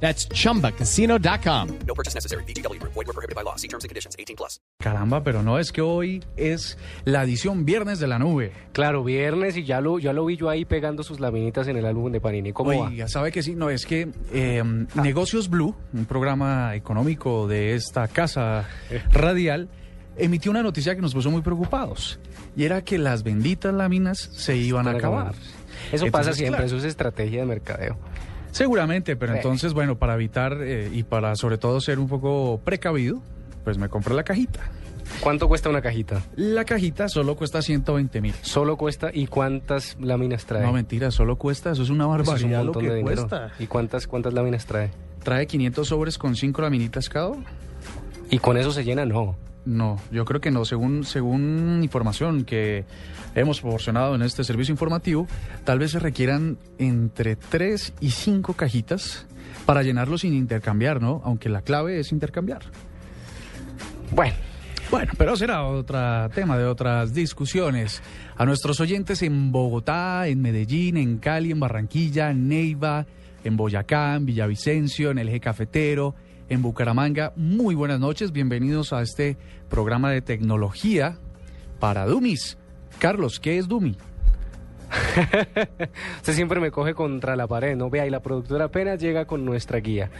That's chumbacasino.com. No purchase necessary. BGW. Void were prohibited by law. See terms and conditions. 18 plus. Caramba, pero no, es que hoy es la edición Viernes de la Nube. Claro, viernes y ya lo, ya lo vi yo ahí pegando sus laminitas en el álbum de Panini. ¿Cómo va? Oiga, ¿sabe que sí? No, es que eh, Negocios Blue, un programa económico de esta casa radial, emitió una noticia que nos puso muy preocupados. Y era que las benditas láminas se iban a acabar. acabar. Eso pasa siempre, claro, eso es estrategia de mercadeo. Seguramente, pero Sí. entonces, bueno, para evitar eh, y para sobre todo ser un poco precavido, pues me compré la cajita. ¿Cuánto cuesta una cajita? La cajita solo cuesta 120 mil. Solo cuesta y cuántas láminas trae. No, mentira, solo cuesta, eso es una es un barbaridad lo montón que de dinero. cuesta. ¿Y cuántas, cuántas láminas trae? ¿Trae 500 sobres con 5 laminitas cada uno? ¿Y con eso se llena? No. No, yo creo que no. Según, según información que hemos proporcionado en este servicio informativo, tal vez se requieran entre 3 y 5 cajitas para llenarlo sin intercambiar, ¿no? Aunque la clave es intercambiar. Bueno, Bueno, pero será otro tema de otras discusiones. A nuestros oyentes en Bogotá, en Medellín, en Cali, en Barranquilla, en Neiva, en Boyacá, en Villavicencio, en el eje cafetero, en Bucaramanga, muy buenas noches. Bienvenidos a este programa de tecnología para Dumis. Carlos, ¿qué es Dumi? usted siempre me coge contra la pared, ¿no? Vea, y la productora apenas llega con nuestra guía.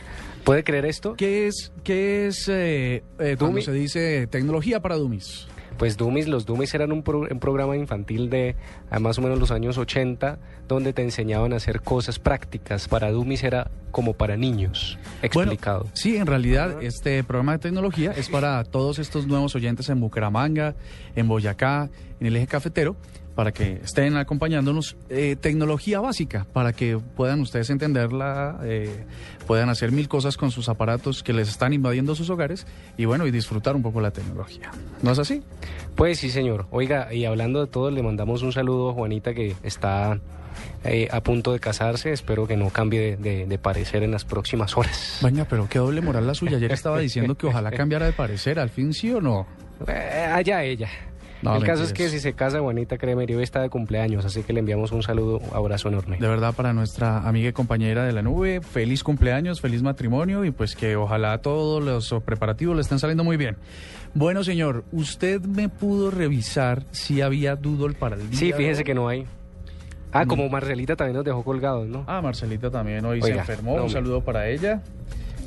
¿Puede creer esto? ¿Qué es, qué es eh, eh, cuando se dice tecnología para Dumis? Pues Dummies, los Dummies eran un, pro- un programa infantil de a más o menos los años 80, donde te enseñaban a hacer cosas prácticas. Para Dummies era como para niños, explicado. Bueno, sí, en realidad este programa de tecnología es para todos estos nuevos oyentes en Bucaramanga, en Boyacá, en el eje cafetero, para que estén acompañándonos. Eh, tecnología básica, para que puedan ustedes entenderla, eh, puedan hacer mil cosas con sus aparatos que les están invadiendo sus hogares y bueno, y disfrutar un poco la tecnología. ¿No es así? Pues sí, señor. Oiga, y hablando de todo, le mandamos un saludo a Juanita que está eh, a punto de casarse. Espero que no cambie de, de- de parecer en las próximas horas. Venga, pero qué doble moral la suya. Ayer estaba diciendo que ojalá cambiara de parecer, al fin sí o no. Eh, allá ella. No, El caso es que si se casa Juanita, créeme, hoy está de cumpleaños, así que le enviamos un saludo, abrazo enorme. De verdad, para nuestra amiga y compañera de la nube, feliz cumpleaños, feliz matrimonio y pues que ojalá todos los preparativos le estén saliendo muy bien. Bueno, señor, ¿usted me pudo revisar si había doodle para el día? Sí, fíjese que no hay. Ah, No. como Marcelita también nos dejó colgados, ¿no? Ah, Marcelita también hoy se enfermó. no, Un saludo para ella.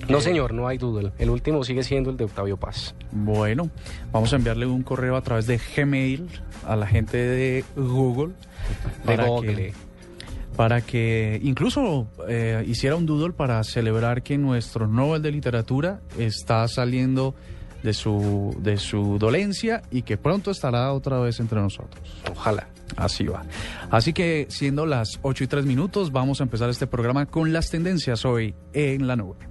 No, señor, no hay Doodle. El último sigue siendo el de Octavio Paz. Bueno, vamos a enviarle un correo a través de Gmail a la gente de Google. De para Google. que- para que incluso eh, hiciera un doodle para celebrar que nuestro Nobel de Literatura está saliendo de su, de su dolencia y que pronto estará otra vez entre nosotros. Ojalá. Así va. Así que siendo las 8 y 3 minutos, vamos a empezar este programa con las tendencias hoy en la nube.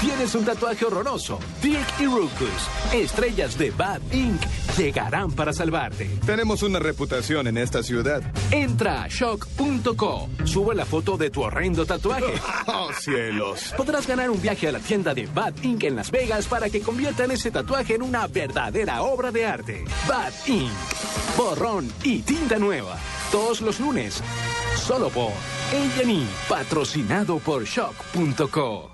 ¿Tienes un tatuaje horroroso? Dirk y Rukus, estrellas de Bad Inc., llegarán para salvarte. Tenemos una reputación en esta ciudad. Entra a shock.co, sube la foto de tu horrendo tatuaje. ¡Oh, cielos! Podrás ganar un viaje a la tienda de Bad Inc. en Las Vegas para que conviertan ese tatuaje en una verdadera obra de arte. Bad Inc. Borrón y tinta nueva. Todos los lunes. Solo por A&E, patrocinado por shock.co.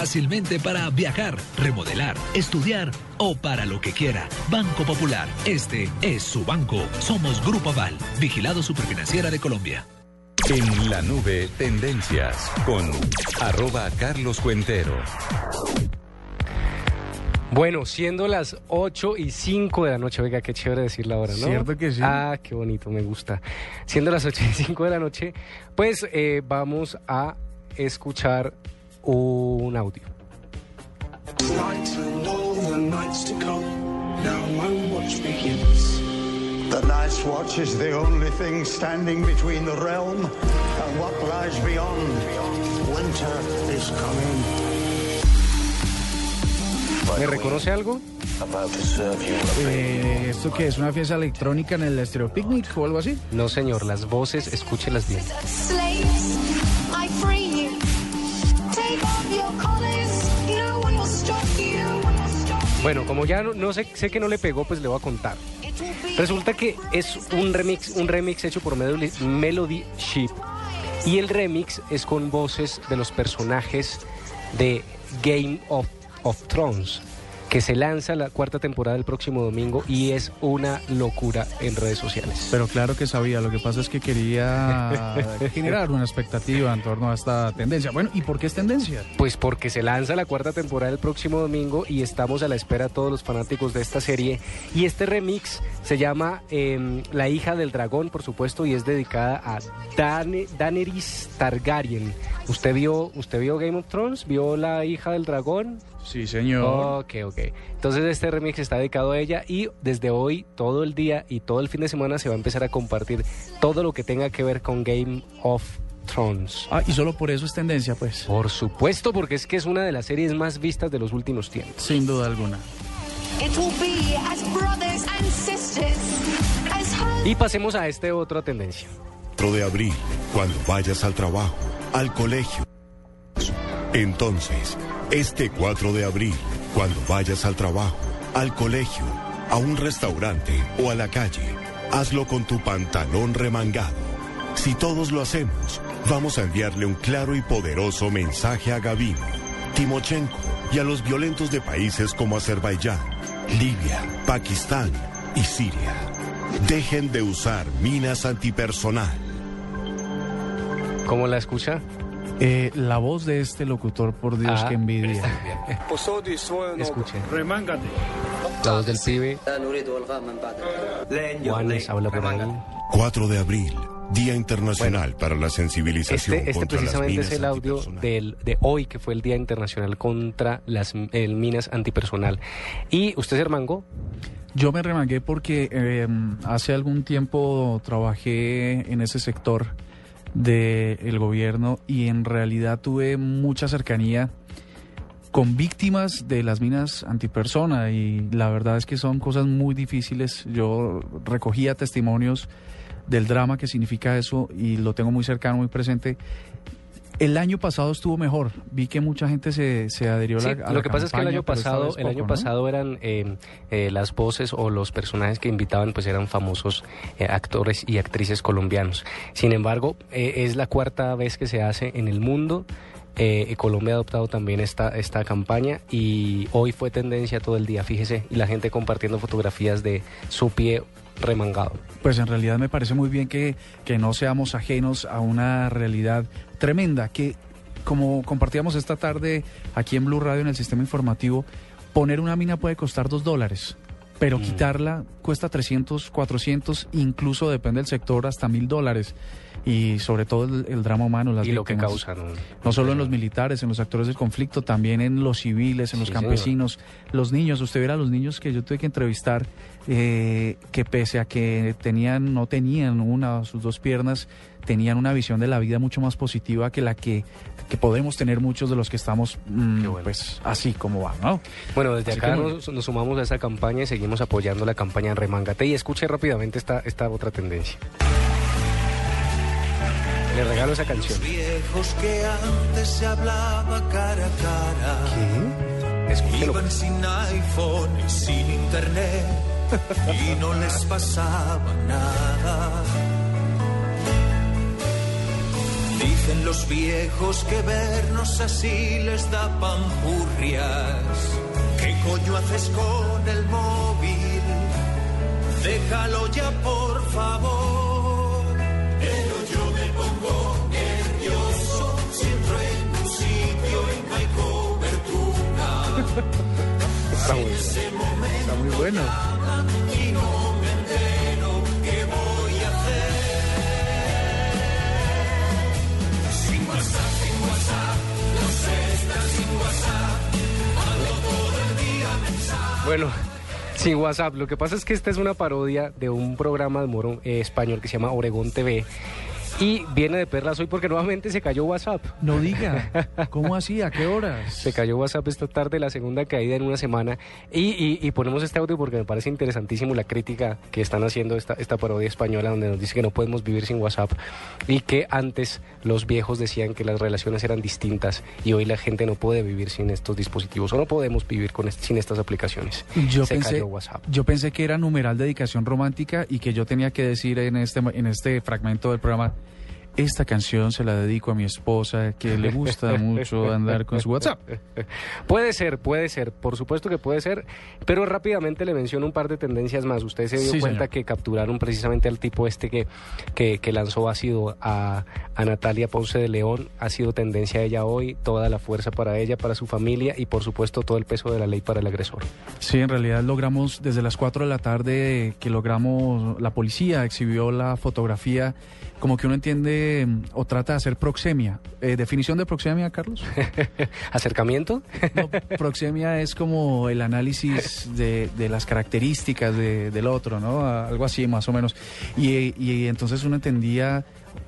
para viajar, remodelar, estudiar o para lo que quiera. Banco Popular. Este es su banco. Somos Grupo Aval, vigilado superfinanciera de Colombia. En la nube, tendencias con arroba Carlos Cuentero. Bueno, siendo las 8 y 5 de la noche, oiga, qué chévere decir la hora, ¿no? Cierto que sí. Ah, qué bonito, me gusta. Siendo las 8 y 5 de la noche, pues eh, vamos a escuchar un audio. Nights and all the nights to come. Now my watch begins. The Night's Watch is the only thing standing between the realm and what lies beyond. Winter is coming. ¿Me reconoce algo? Eh, ¿Esto qué es? ¿Una fiesta electrónica en el Estéreo Picnic o algo así? No, señor, las voces, escúchelas bien. Slaves, I free Bueno, como ya no, sé, sé que no le pegó, pues le voy a contar. Resulta que es un remix, un remix hecho por Melody, Melody Sheep. Y el remix es con voces de los personajes de Game of, of Thrones, que se lanza la cuarta temporada el próximo domingo y es una locura en redes sociales. Pero claro que sabía, lo que pasa es que quería generar una expectativa en torno a esta tendencia. Bueno, ¿y por qué es tendencia? Pues porque se lanza la cuarta temporada el próximo domingo y estamos a la espera todos los fanáticos de esta serie. Y este remix se llama eh, La hija del dragón, por supuesto, y es dedicada a Dan Daenerys Targaryen. ¿Usted vio, ¿Usted vio Game of Thrones? ¿Vio La hija del dragón? Sí, señor. Ok, ok. Entonces este remix está dedicado a ella y desde hoy, todo el día y todo el fin de semana se va a empezar a compartir todo lo que tenga que ver con Game of Thrones. Ah, y solo por eso es tendencia, pues. Por supuesto, porque es que es una de las series más vistas de los últimos tiempos. Sin duda alguna. It will be as brothers and sisters, as husbands. Y pasemos a este otra tendencia. 4 de abril, cuando vayas al trabajo, al colegio. Entonces, este 4 de abril, cuando vayas al trabajo, al colegio, a un restaurante o a la calle, hazlo con tu pantalón remangado. Si todos lo hacemos, vamos a enviarle un claro y poderoso mensaje a Gavino, Timochenko y a los violentos de países como Azerbaiyán, Libia, Pakistán y Siria. Dejen de usar minas antipersonal. ¿Cómo la escucha? Eh, la voz de este locutor, por Dios, Ah, que envidia. Escuche. Remángate. La voz del pibe. Juanes habla por ahí. 4 de abril, Día Internacional para la Sensibilización Este, este contra las precisamente minas es el audio del, de hoy, que fue el Día Internacional contra las el minas antipersonal. ¿Y usted se remangó? Yo me remangué porque eh, hace algún tiempo trabajé en ese sector del gobierno y en realidad tuve mucha cercanía con víctimas de las minas antipersona y la verdad es que son cosas muy difíciles. Yo recogía testimonios del drama que significa eso y lo tengo muy cercano, muy presente. El año pasado estuvo mejor. Vi que mucha gente se, se adhirió a la, a lo la que pasa es que el año pasado, el año pasado eran eh, eh, las voces o los personajes que invitaban, pues eran famosos eh, actores y actrices colombianos. Sin embargo, es la cuarta vez que se hace en el mundo. Eh, Colombia ha adoptado también esta, esta campaña y hoy fue tendencia todo el día, fíjese, y la gente compartiendo fotografías de su pie remangado. Pues en realidad me parece muy bien que, que no seamos ajenos a una realidad tremenda, que como compartíamos esta tarde aquí en Blue Radio en el sistema informativo, poner una mina puede costar dos dólares, pero Mm. quitarla cuesta 300, 400, incluso depende del sector, hasta mil dólares. Y sobre todo el, el drama humano, las y lo que víctimas. causan. ¿no? No solo en los militares, en los actores del conflicto, también en los civiles, en los campesinos, los niños. Usted verá los niños que yo tuve que entrevistar, eh, que pese a que tenían, no tenían una o sus dos piernas, tenían una visión de la vida mucho más positiva que la que, que podemos tener muchos de los que estamos, mm, pues así como va, ¿no? Bueno, desde Así acá nos, nos sumamos a esa campaña y seguimos apoyando la campaña Remangate. Y escuche rápidamente esta, esta otra tendencia. Le regalo esa canción. viejos que antes se hablaba cara a cara. Escúchelo. Iban sin iPhone y sin internet y no les pasaba nada. Los viejos que vernos así les da pampurrias. ¿Qué coño haces con el móvil? Déjalo ya, por favor. Pero yo me pongo nervioso si entro en un sitio y no hay cobertura. Está muy, Está muy bueno. Bueno, sin WhatsApp. Lo que pasa es que esta es una parodia de un programa de humor eh, español que se llama Oregón TV. Y viene de perlas hoy porque nuevamente se cayó WhatsApp. No diga. ¿Cómo así? ¿A qué horas? Se cayó WhatsApp esta tarde, la segunda caída en una semana. Y, y- y ponemos este audio porque me parece interesantísimo la crítica que están haciendo esta, esta parodia española donde nos dice que no podemos vivir sin WhatsApp y que antes los viejos decían que las relaciones eran distintas y hoy la gente no puede vivir sin estos dispositivos o no podemos vivir con est- sin estas aplicaciones. Yo se pensé, cayó WhatsApp. yo pensé que era numeral dedicación romántica y que yo tenía que decir en este, en este fragmento del programa, esta canción se la dedico a mi esposa que le gusta mucho andar con su WhatsApp. Puede ser, puede ser, por supuesto que puede ser, pero rápidamente le menciono un par de tendencias más. Usted se dio Sí, cuenta señor. que capturaron precisamente al tipo este que, que, que lanzó ácido a, a Natalia Ponce de León. Ha sido tendencia a ella hoy, toda la fuerza para ella, para su familia y por supuesto todo el peso de la ley para el agresor. Sí, en realidad logramos desde las 4 de la tarde que logramos, la policía exhibió la fotografía, como que uno entiende mm, o trata de hacer proxemia. Eh, ¿Definición de proxemia, Carlos? ¿Acercamiento? No, proxemia es como el análisis de, de las características de- del otro, ¿no? Algo así, más o menos. Y, y entonces uno entendía,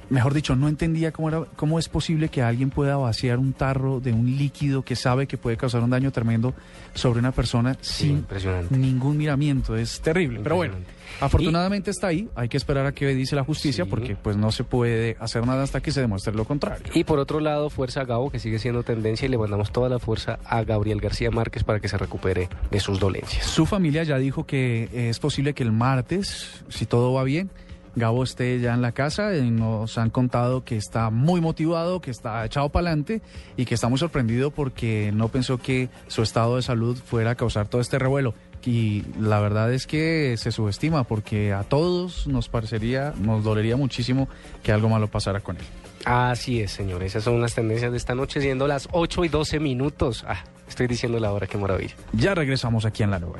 mejor dicho, no entendía cómo, era, cómo es posible que alguien pueda vaciar un tarro de un líquido que sabe que puede causar un daño tremendo sobre una persona sin ningún miramiento. Es terrible. Pero bueno, afortunadamente está ahí. Hay que esperar a que dice la justicia porque pues no se puede hacer nada hasta que se demuestre lo contrario. Y por otro lado, fuerza a Gabo, que sigue siendo tendencia, y le mandamos toda la fuerza a Gabriel García Márquez para que se recupere de sus dolencias. Su familia ya dijo que es posible que el martes, si todo va bien, Gabo esté ya en la casa y nos han contado que está muy motivado, que está echado para adelante y que está muy sorprendido porque no pensó que su estado de salud fuera a causar todo este revuelo. Y la verdad es que se subestima porque a todos nos parecería, nos dolería muchísimo que algo malo pasara con él. Así es, señor. Esas son las tendencias de esta noche, siendo las 8 y 12 minutos. Ah, estoy diciendo la hora, qué maravilla. Ya regresamos aquí en la nube.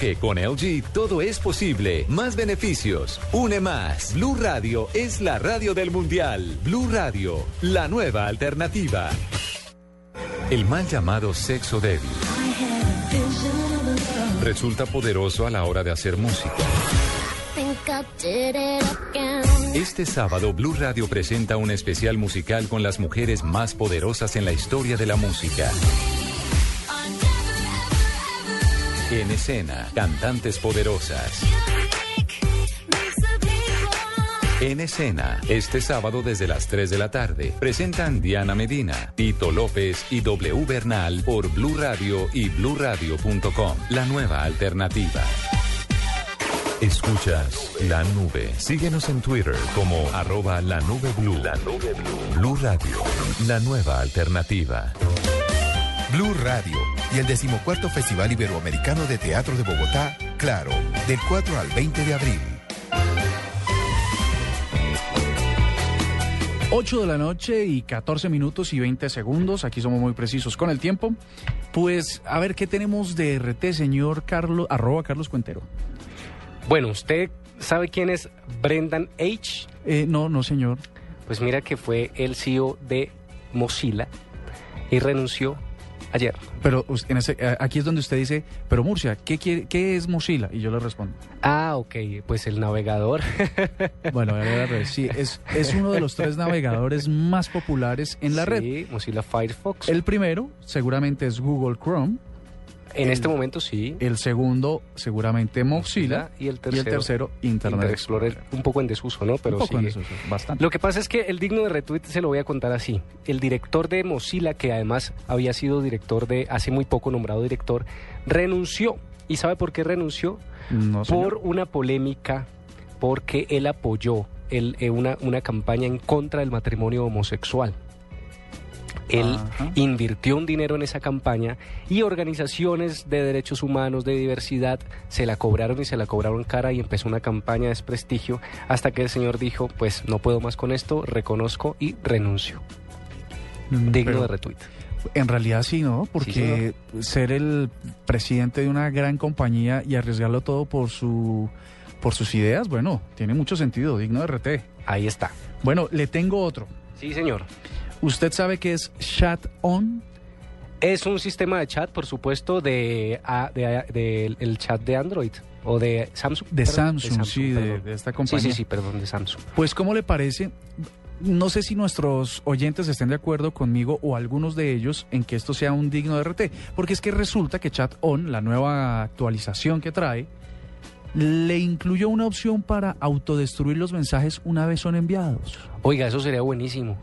con LG todo es posible. Más beneficios, une más. Blue Radio es la radio del mundial. Blue Radio, la nueva alternativa. El mal llamado sexo débil resulta poderoso a la hora de hacer música. Este sábado Blue Radio presenta un especial musical con las mujeres más poderosas en la historia de la música. En escena, cantantes poderosas. En escena, este sábado desde las 3 de la tarde, presentan Diana Medina, Tito López y W Bernal por Blue Radio y bluradio.com, la nueva alternativa. Escuchas la nube. Síguenos en Twitter como arroba la nube blue. La nube blue. Blue Radio, la nueva alternativa. Blue Radio y el decimocuarto Festival Iberoamericano de Teatro de Bogotá, Claro, del 4 al 20 de abril. 8 de la noche y 14 minutos y 20 segundos. Aquí somos muy precisos con el tiempo. Pues a ver qué tenemos de RT, señor Carlos, arroba Carlos Cuentero. Bueno, ¿usted sabe quién es Brendan H? Eh, no, no, señor. Pues mira que fue el CEO de Mozilla y renunció ayer. Pero en ese- aquí es donde usted dice, pero Murcia, ¿qué, quiere, ¿qué es Mozilla? Y yo le respondo. Ah, ok, pues el navegador. Bueno, sí, es, es uno de los tres navegadores más populares en la red. Sí, Mozilla Firefox. El primero seguramente es Google Chrome. En El- este momento sí. El segundo, seguramente Mozilla. Y el tercero, tercero, Internet Explorer. Un poco en desuso, ¿no? Pero Un poco en desuso, bastante. Lo que pasa es que el digno de retweet se lo voy a contar así. El director de Mozilla, que además había sido director de, hace muy poco nombrado director, renunció. ¿Y sabe por qué renunció? No, por una polémica, porque él apoyó el- eh, una, una campaña en contra del matrimonio homosexual. Él Ajá. invirtió un dinero en esa campaña y organizaciones de derechos humanos, de diversidad, se la cobraron y se la cobraron cara y empezó una campaña de desprestigio hasta que el señor dijo, pues no puedo más con esto, reconozco y renuncio. Mm, Digno pero de retweet. En realidad sí, ¿no? Porque ser el presidente de una gran compañía y arriesgarlo todo por su por sus ideas, bueno, tiene mucho sentido, digno de RT. Ahí está. Bueno, le tengo otro. Sí, señor. ¿Usted sabe qué es Chat On? Es un sistema de chat, por supuesto, de, de- de- el chat de Android o de Samsung. De perdón, Samsung, sí, de- de esta Sí, compañía. sí, sí, perdón, de Samsung. Pues, ¿cómo le parece? No sé si nuestros oyentes estén de acuerdo conmigo o algunos de ellos en que esto sea un digno de RT, porque es que resulta que Chat On, la nueva actualización que trae, le incluyó una opción para autodestruir los mensajes una vez son enviados. Oiga, eso sería buenísimo.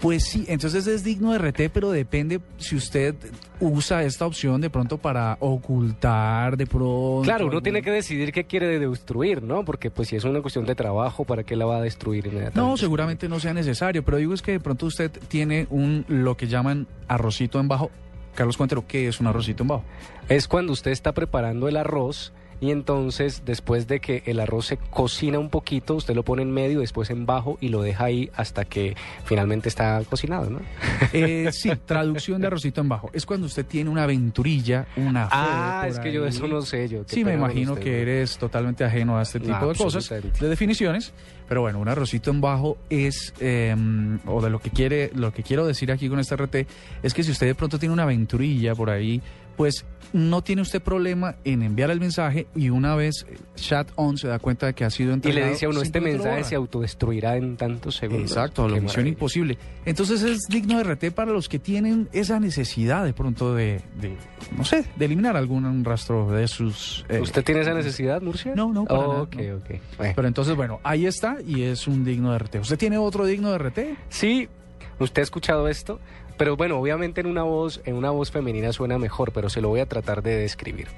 Pues sí, entonces es digno de RT, pero depende si usted usa esta opción de pronto para ocultar de pronto. Claro, uno algún- tiene que decidir qué quiere destruir, ¿no? Porque pues si es una cuestión de trabajo, ¿para qué la va a destruir inmediatamente? No, seguramente no sea necesario, pero digo es que de pronto usted tiene un lo que llaman arrocito en bajo. Carlos Cuentero, ¿qué es un arrocito en bajo? Es cuando usted está preparando el arroz y entonces después de que el arroz se cocina un poquito, usted lo pone en medio, después en bajo y lo deja ahí hasta que finalmente está cocinado, ¿no? Eh, sí, traducción de arrocito en bajo. Es cuando usted tiene una aventurilla, una Ah, es que yo eso no sé yo. Sí, me imagino usted, que ¿no? eres totalmente ajeno a este tipo de cosas, de definiciones. Pero bueno, un arrocito en bajo es, eh, o de lo que quiere, lo que quiero decir aquí con este RT, es que si usted de pronto tiene una aventurilla por ahí, pues no tiene usted problema en enviar el mensaje y una vez eh, chat on se da cuenta de que ha sido Y entregado. le dice a uno, este mensaje se autodestruirá en tantos segundos. Exacto, la misión imposible. Entonces es digno de RT para los que tienen esa necesidad de pronto de, de, no sé, de eliminar algún rastro de sus... eh, ¿Usted tiene esa necesidad, Murcia? No, no, para nada, Ok, no. ok. Bueno. Pero entonces, bueno, ahí está y es un digno de RT. ¿Usted tiene otro digno de RT? Sí, usted ha escuchado esto, pero bueno, obviamente en una voz, en una voz femenina suena mejor, pero se lo voy a tratar de describir.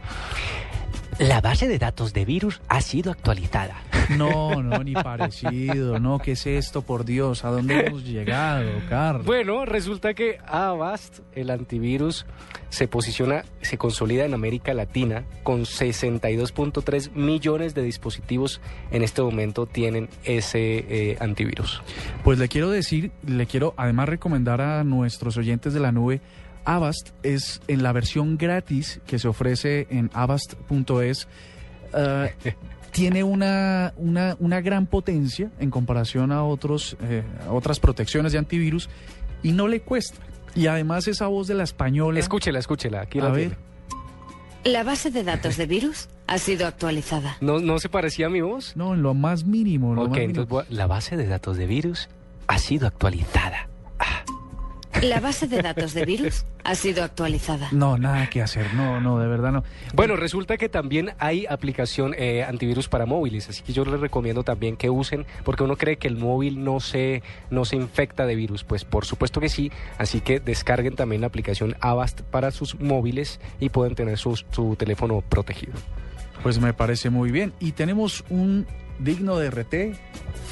La base de datos de virus ha sido actualizada. No, no, ni parecido. No, ¿qué es esto, por Dios? ¿A dónde hemos llegado, Carlos? Bueno, resulta que Avast, el antivirus, se posiciona, se consolida en América Latina con 62.3 millones de dispositivos en este momento tienen ese eh, antivirus. Pues le quiero decir, le quiero además recomendar a nuestros oyentes de la nube, Avast es en la versión gratis que se ofrece en avast.es. eh, tiene una, una, una gran potencia en comparación a, otros, eh, a otras protecciones de antivirus y no le cuesta. Y además esa voz de la española. Escúchela, escúchela, aquí A la ver. tiene. La base de datos de virus ha sido actualizada. ¿No, ¿No se parecía a mi voz? No, en lo más mínimo. Lo Ok, más mínimo. entonces voy a- la base de datos de virus ha sido actualizada. La base de datos de virus ha sido actualizada. No, nada que hacer. No, no, de verdad no. Bueno, resulta que también hay aplicación eh, antivirus para móviles, así que yo les recomiendo también que usen, porque uno cree que el móvil no se, no se infecta de virus, pues por supuesto que sí, así que descarguen también la aplicación Avast para sus móviles y pueden tener su, su teléfono protegido. Pues me parece muy bien. Y tenemos un digno de RT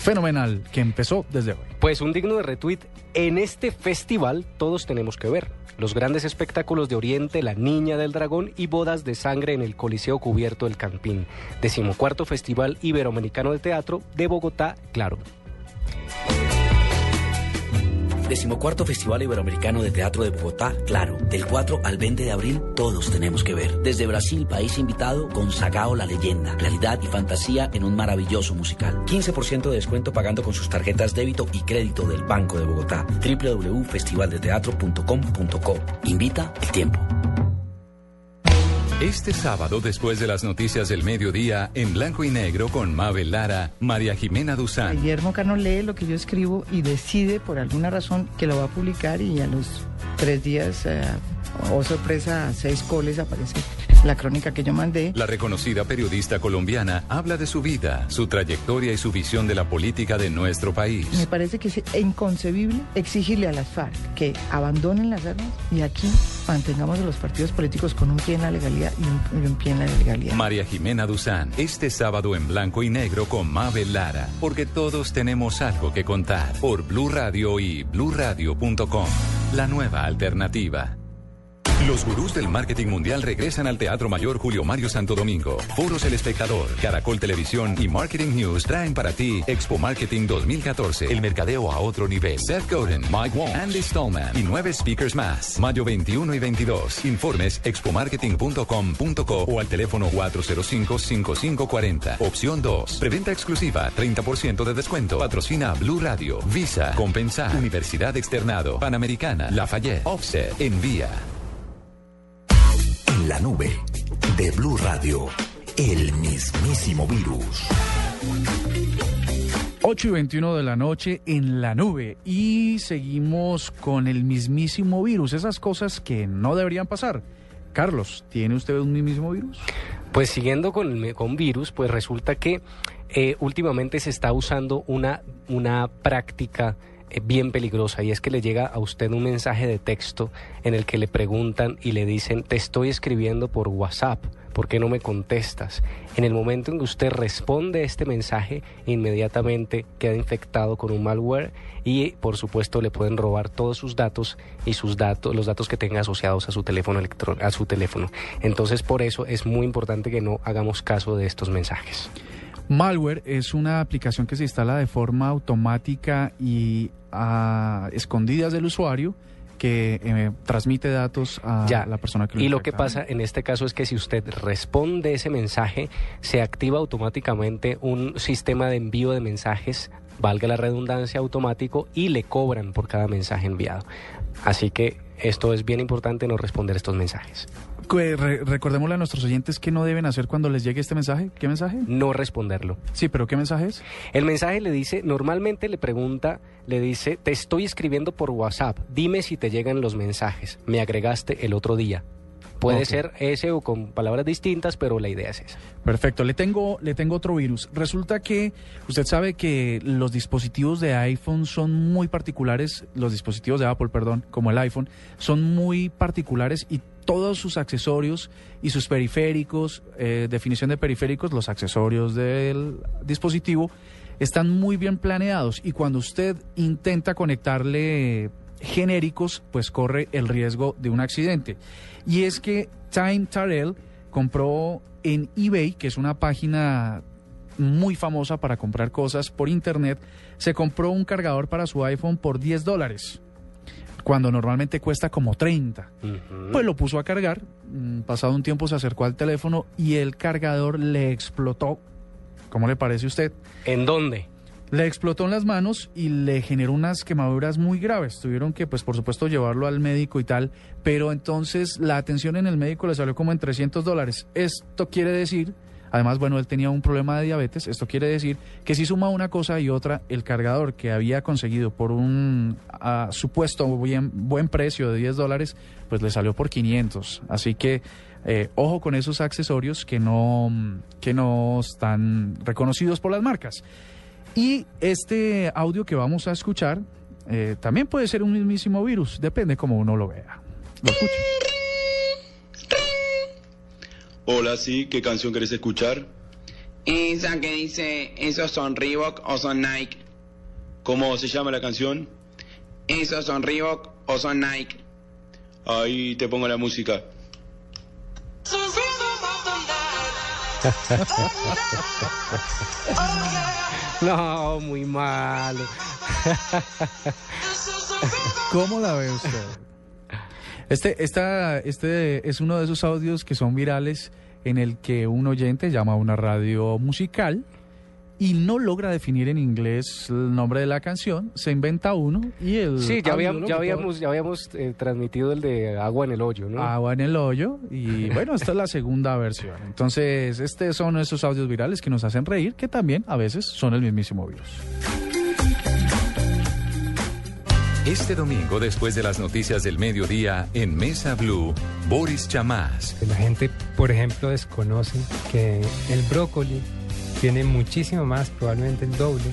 fenomenal que empezó desde hoy. Pues un digno de retweet, en este festival todos tenemos que ver. Los grandes espectáculos de Oriente, La Niña del Dragón y bodas de sangre en el Coliseo Cubierto del Campín. Decimocuarto Festival Iberoamericano de Teatro de Bogotá, claro. Decimocuarto Festival Iberoamericano de Teatro de Bogotá, claro, del 4 al 20 de abril todos tenemos que ver. Desde Brasil, país invitado, con Sagao la leyenda, claridad y fantasía en un maravilloso musical. 15% de descuento pagando con sus tarjetas débito y crédito del Banco de Bogotá. www.festivaldeteatro.com.co. Invita el tiempo. Este sábado, después de las noticias del mediodía, en blanco y negro con Mabel Lara, María Jimena Duzán. Guillermo Cano lee lo que yo escribo y decide por alguna razón que lo va a publicar y a los tres días, eh, oh sorpresa, seis coles, aparece la crónica que yo mandé. La reconocida periodista colombiana habla de su vida, su trayectoria y su visión de la política de nuestro Me país. parece que es inconcebible exigirle a las FARC que abandonen las armas y aquí mantengamos a los partidos políticos con un pie en la legalidad y un, y un pie en la ilegalidad. María Jimena Duzán, este sábado en blanco y negro con Mabel Lara, porque todos tenemos algo que contar por Blue Radio y bluradio.com, la nueva alternativa. Los gurús del marketing mundial regresan al Teatro Mayor Julio Mario Santo Domingo. Foros El Espectador, Caracol Televisión y Marketing News traen para ti Expo Marketing 2014, el mercadeo a otro nivel. Seth Godin, Mike Wong, Andy Stallman y nueve speakers más. Mayo 21 y 22. Informes expomarketing.com.co o al teléfono 405-5540. Opción 2. Preventa exclusiva, 30% de descuento. Patrocina Blue Radio, Visa, Compensar, Universidad Externado, Panamericana, Lafayette, Offset, Envía. La nube de Blue Radio, el mismísimo virus. 8 y 21 de la noche en la nube y seguimos con el mismísimo virus, esas cosas que no deberían pasar. Carlos, ¿tiene usted un mismísimo virus? Pues siguiendo con, el- con virus, pues resulta que eh, últimamente se está usando una, una práctica bien peligrosa y es que le llega a usted un mensaje de texto en el que le preguntan y le dicen, te estoy escribiendo por WhatsApp, ¿por qué no me contestas? En el momento en que usted responde este mensaje, inmediatamente queda infectado con un malware y por supuesto le pueden robar todos sus datos y sus datos, los datos que tenga asociados a su teléfono electrónico, a su teléfono. Entonces por eso es muy importante que no hagamos caso de estos mensajes. Malware es una aplicación que se instala de forma automática y a escondidas del usuario que eh, transmite datos a Ya. la persona que lo Y lo que pasa en este caso es que si usted responde ese mensaje, se activa automáticamente un sistema de envío de mensajes, valga la redundancia, automático, y le cobran por cada mensaje enviado. Así que esto es bien importante no responder estos mensajes. Recordémosle a nuestros oyentes qué no deben hacer cuando les llegue este mensaje. ¿Qué mensaje? No responderlo. Sí, pero ¿qué mensaje es? El mensaje le dice, normalmente le pregunta, le dice, te estoy escribiendo por WhatsApp, dime si te llegan los mensajes, me agregaste el otro día. Puede ser ese o con palabras distintas, pero la idea es esa. Perfecto, le tengo, le tengo otro virus. Resulta que usted sabe que los dispositivos de iPhone son muy particulares, los dispositivos de Apple, perdón, como el iPhone, son muy particulares y todos sus accesorios y sus periféricos, eh, definición de periféricos, los accesorios del dispositivo, están muy bien planeados y cuando usted intenta conectarle genéricos, pues corre el riesgo de un accidente. Y es que Time Tarell compró en eBay, que es una página muy famosa para comprar cosas por internet, se compró un cargador para su iPhone por 10 dólares, cuando normalmente cuesta como 30. Pues lo puso a cargar, mm, pasado un tiempo se acercó al teléfono y el cargador le explotó. ¿Cómo le parece a usted? ¿En dónde? Le explotó en las manos y le generó unas quemaduras muy graves. Tuvieron que, pues por supuesto, llevarlo al médico y tal. Pero entonces la atención en el médico le salió como en 300 dólares. Esto quiere decir, además, bueno, él tenía un problema de diabetes. Esto quiere decir que si suma una cosa y otra, el cargador que había conseguido por un ah, supuesto buen precio de 10 dólares, pues le salió por 500. Así que eh, ojo con esos accesorios que no, que no están reconocidos por las marcas. Y este audio que vamos a escuchar eh, también puede ser un mismísimo virus, depende cómo uno lo vea. Lo escucho. Hola, sí, ¿qué canción querés escuchar? Esa que dice, ¿esos son Reebok o son Nike? ¿Cómo se llama la canción? ¿Esos son Reebok o son Nike? Ahí te pongo la música. No, muy malo. ¿Cómo la ve usted? Este, esta, este es uno de esos audios que son virales en el que un oyente llama a una radio musical y no logra definir en inglés el nombre de la canción, se inventa uno y el Sí, ya, ya habíamos, ya habíamos eh, transmitido el de agua en el hoyo, ¿no? agua en el hoyo y bueno, esta es la segunda versión. Entonces, estos son esos audios virales que nos hacen reír, que también a veces son el mismísimo virus. Este domingo, después de las noticias del mediodía, en Mesa Blue, Boris Chamás. La gente, por ejemplo, desconoce que el brócoli tiene muchísimo más, probablemente el doble,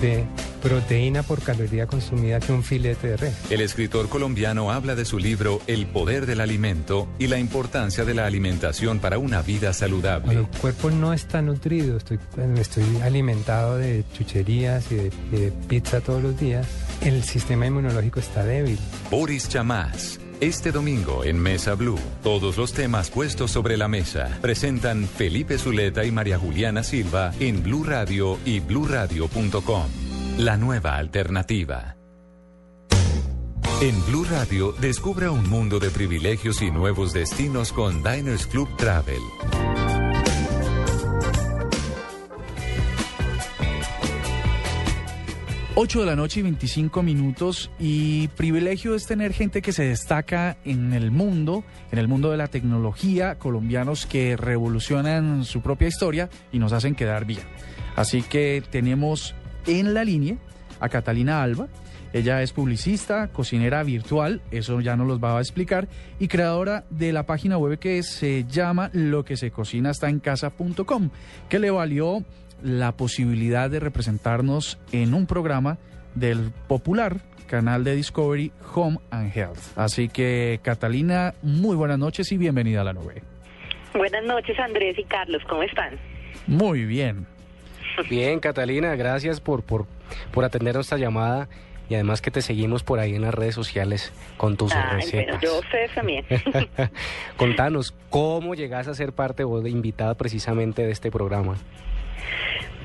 de proteína por caloría consumida que un filete de res. El escritor colombiano habla de su libro El poder del alimento y la importancia de la alimentación para una vida saludable. Cuando el cuerpo no está nutrido, estoy, estoy alimentado de chucherías y de, y de pizza todos los días, el sistema inmunológico está débil. Boris Chamás. Este domingo en Mesa Blue, todos los temas puestos sobre la mesa presentan Felipe Zuleta y María Juliana Silva en Blue Radio y bluradio.com. La nueva alternativa. En Blue Radio, descubra un mundo de privilegios y nuevos destinos con Diners Club Travel. Ocho de la noche y 25 minutos y privilegio es tener gente que se destaca en el mundo, en el mundo de la tecnología, colombianos que revolucionan su propia historia y nos hacen quedar bien. Así que tenemos en la línea a Catalina Alba. Ella es publicista, cocinera virtual, eso ya nos los va a explicar, y creadora de la página web que se llama lo que se cocina está en casa.com, que le valió la posibilidad de representarnos en un programa del popular canal de Discovery Home and Health. Así que Catalina, muy buenas noches y bienvenida a la nube. Buenas noches Andrés y Carlos, ¿cómo están? Muy bien. Bien, Catalina, gracias por, por, por atender nuestra llamada y además que te seguimos por ahí en las redes sociales con tus Ay, recetas. bueno, yo ustedes también. Contanos, ¿cómo llegas a ser parte o de invitada precisamente de este programa?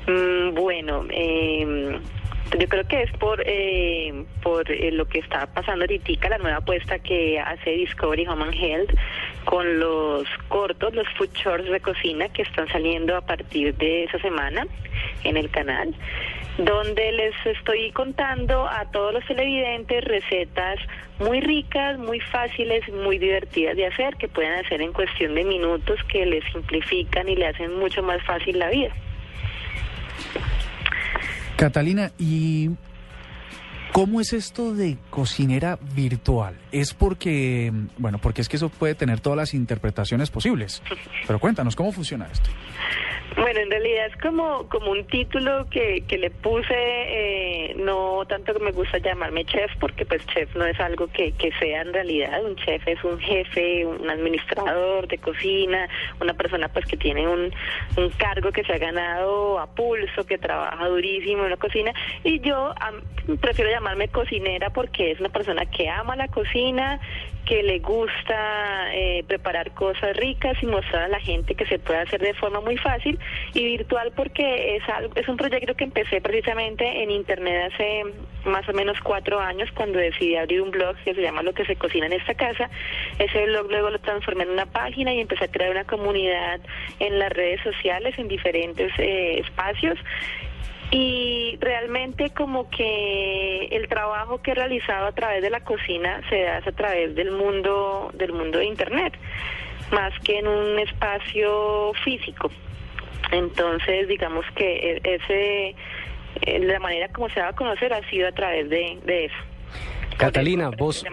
Mm, bueno, eh, yo creo que es por eh, por eh, lo que está pasando ahorita, la nueva apuesta que hace Discovery Home and Health con los cortos, los food shorts de cocina que están saliendo a partir de esa semana en el canal, donde les estoy contando a todos los televidentes recetas muy ricas, muy fáciles, muy divertidas de hacer, que pueden hacer en cuestión de minutos, que les simplifican y le hacen mucho más fácil la vida. Catalina, ¿y cómo es esto de cocinera virtual? Es porque, bueno, porque es que eso puede tener todas las interpretaciones posibles. Pero cuéntanos, ¿cómo funciona esto? Bueno, en realidad es como, como un título que, que le puse, eh, no tanto que me gusta llamarme chef, porque pues chef no es algo que, que sea en realidad, un chef es un jefe, un administrador de cocina, una persona pues que tiene un, un cargo que se ha ganado a pulso, que trabaja durísimo en la cocina, y yo am, prefiero llamarme cocinera porque es una persona que ama la cocina, que le gusta eh, preparar cosas ricas y mostrar a la gente que se puede hacer de forma muy fácil y virtual porque es algo, es un proyecto que empecé precisamente en internet hace más o menos cuatro años cuando decidí abrir un blog que se llama Lo que se cocina en esta casa. Ese blog luego lo transformé en una página y empecé a crear una comunidad en las redes sociales, en diferentes eh, espacios y realmente como que el trabajo que he realizado a través de la cocina se hace a través del mundo del mundo de internet más que en un espacio físico. Entonces digamos que e- ese eh, la manera como se va a conocer ha sido a través de, de eso Catalina, vos,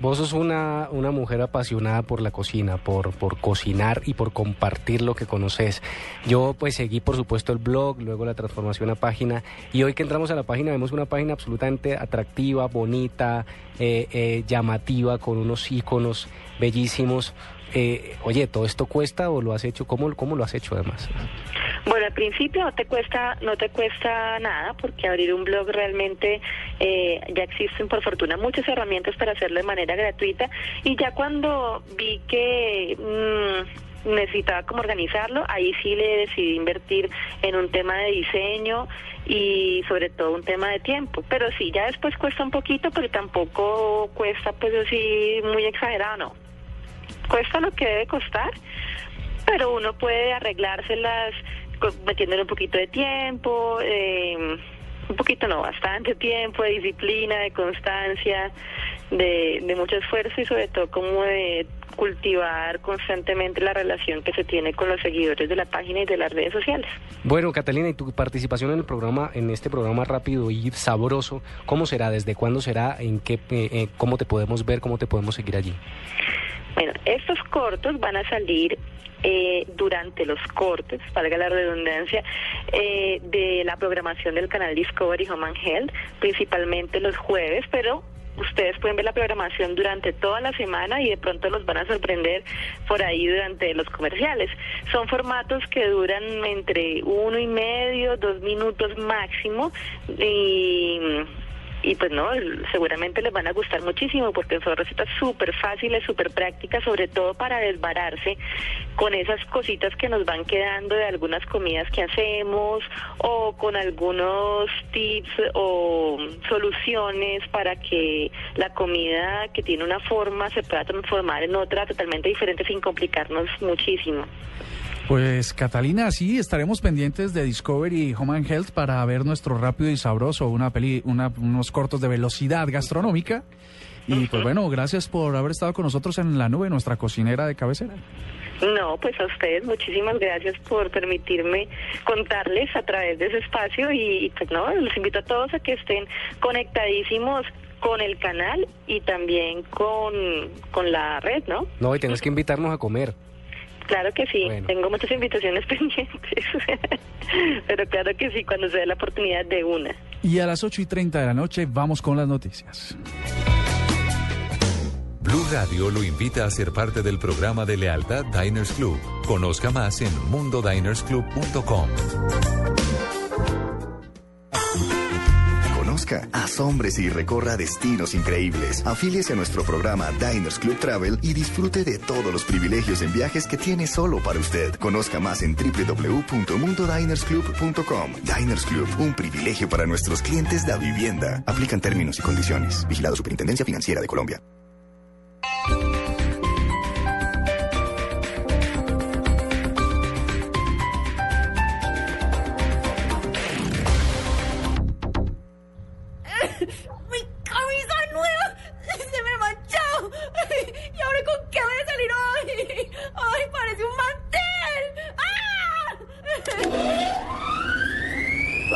vos sos una, una mujer apasionada por la cocina, por, por cocinar y por compartir lo que conoces. Yo pues seguí por supuesto el blog, luego la transformación a página y hoy que entramos a la página vemos una página absolutamente atractiva, bonita, eh, eh, llamativa, con unos iconos bellísimos. Eh, oye, ¿todo esto cuesta o lo has hecho? ¿Cómo, cómo lo has hecho además? Bueno, al principio no te cuesta, no te cuesta nada, porque abrir un blog realmente eh, ya existen por fortuna muchas herramientas para hacerlo de manera gratuita. Y ya cuando vi que mm, necesitaba como organizarlo, ahí sí le decidí invertir en un tema de diseño y sobre todo un tema de tiempo. Pero sí, ya después cuesta un poquito, pero tampoco cuesta pues así muy exagerado, no. Cuesta lo que debe costar, pero uno puede arreglárselas metiéndole un poquito de tiempo, eh, un poquito no, bastante tiempo, de disciplina, de constancia, de, de mucho esfuerzo y sobre todo como de cultivar constantemente la relación que se tiene con los seguidores de la página y de las redes sociales. Bueno, Catalina, y tu participación en el programa, en este programa rápido y sabroso, ¿cómo será? ¿Desde cuándo será? ¿En qué, eh, eh, cómo te podemos ver? ¿Cómo te podemos seguir allí? Bueno, estos cortos van a salir eh, durante los cortes, valga la redundancia, eh, de la programación del canal Discovery Home and Health, principalmente los jueves, pero ustedes pueden ver la programación durante toda la semana y de pronto los van a sorprender por ahí durante los comerciales. Son formatos que duran entre uno y medio, dos minutos máximo y y pues no, seguramente les van a gustar muchísimo porque son recetas súper fáciles, súper prácticas, sobre todo para desbararse con esas cositas que nos van quedando de algunas comidas que hacemos o con algunos tips o soluciones para que la comida que tiene una forma se pueda transformar en otra totalmente diferente sin complicarnos muchísimo. Pues Catalina, sí, estaremos pendientes de Discovery Home and Health para ver nuestro rápido y sabroso, una peli, una- unos cortos de velocidad gastronómica. Y pues bueno, gracias por haber estado con nosotros en la nube, nuestra cocinera de cabecera. No, pues a ustedes muchísimas gracias por permitirme contarles a través de ese espacio y, y, pues no, los invito a todos a que estén conectadísimos con el canal y también con, con la red, ¿no? No, y tienes que invitarnos a comer. Claro que sí, tengo muchas invitaciones pendientes, pero claro que sí, cuando se dé la oportunidad de una. Y a las 8 y 30 de la noche vamos con las noticias. Blue Radio lo invita a ser parte del programa de lealtad Diners Club. Conozca más en mundodinersclub.com. Conozca, asómbrese y recorra destinos increíbles. Afíliese a nuestro programa Diners Club Travel y disfrute de todos los privilegios en viajes que tiene solo para usted. Conozca más en www.mundodinersclub.com. Diners Club, un privilegio para nuestros clientes de vivienda. Aplican términos y condiciones. Vigilado Superintendencia Financiera de Colombia.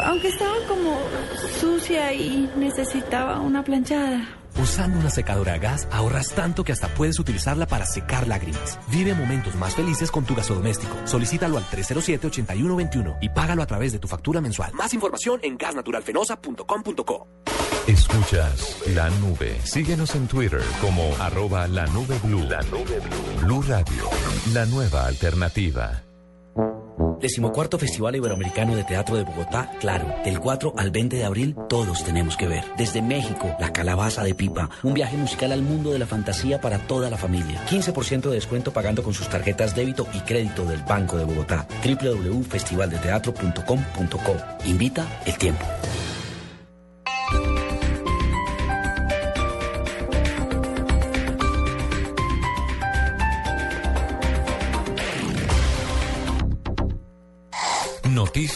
Aunque estaba como sucia y necesitaba una planchada. Usando una secadora a gas ahorras tanto que hasta puedes utilizarla para secar lágrimas. Vive momentos más felices con tu gasodoméstico. Solicítalo al 307-8121 y págalo a través de tu factura mensual. Más información en gasnaturalfenosa.com.co. Escuchas la nube. Síguenos en Twitter como arroba la nube blue. La nube blue. Blue Radio, la nueva alternativa. Decimocuarto Festival Iberoamericano de Teatro de Bogotá, claro, del 4 al 20 de abril todos tenemos que ver. Desde México, La Calabaza de Pipa, un viaje musical al mundo de la fantasía para toda la familia. 15% de descuento pagando con sus tarjetas débito y crédito del Banco de Bogotá. www.festivaldeteatro.com.co. Invita el tiempo.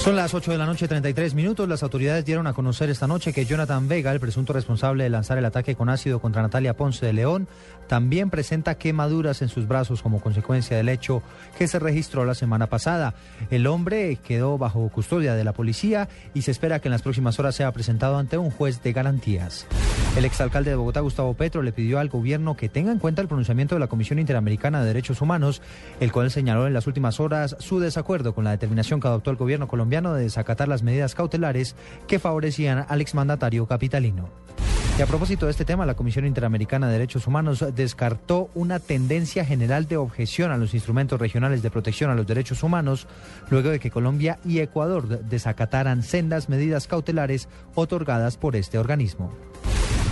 Son las 8 de la noche, 33 minutos. Las autoridades dieron a conocer esta noche que Jonathan Vega, el presunto responsable de lanzar el ataque con ácido contra Natalia Ponce de León, también presenta quemaduras en sus brazos como consecuencia del hecho que se registró la semana pasada. El hombre quedó bajo custodia de la policía y se espera que en las próximas horas sea presentado ante un juez de garantías. El exalcalde de Bogotá, Gustavo Petro, le pidió al gobierno que tenga en cuenta el pronunciamiento de la Comisión Interamericana de Derechos Humanos, el cual señaló en las últimas horas su desacuerdo con la determinación que adoptó el gobierno colombiano de desacatar las medidas cautelares que favorecían al exmandatario capitalino. Y a propósito de este tema, la Comisión Interamericana de Derechos Humanos descartó una tendencia general de objeción a los instrumentos regionales de protección a los derechos humanos, luego de que Colombia y Ecuador desacataran sendas medidas cautelares otorgadas por este organismo.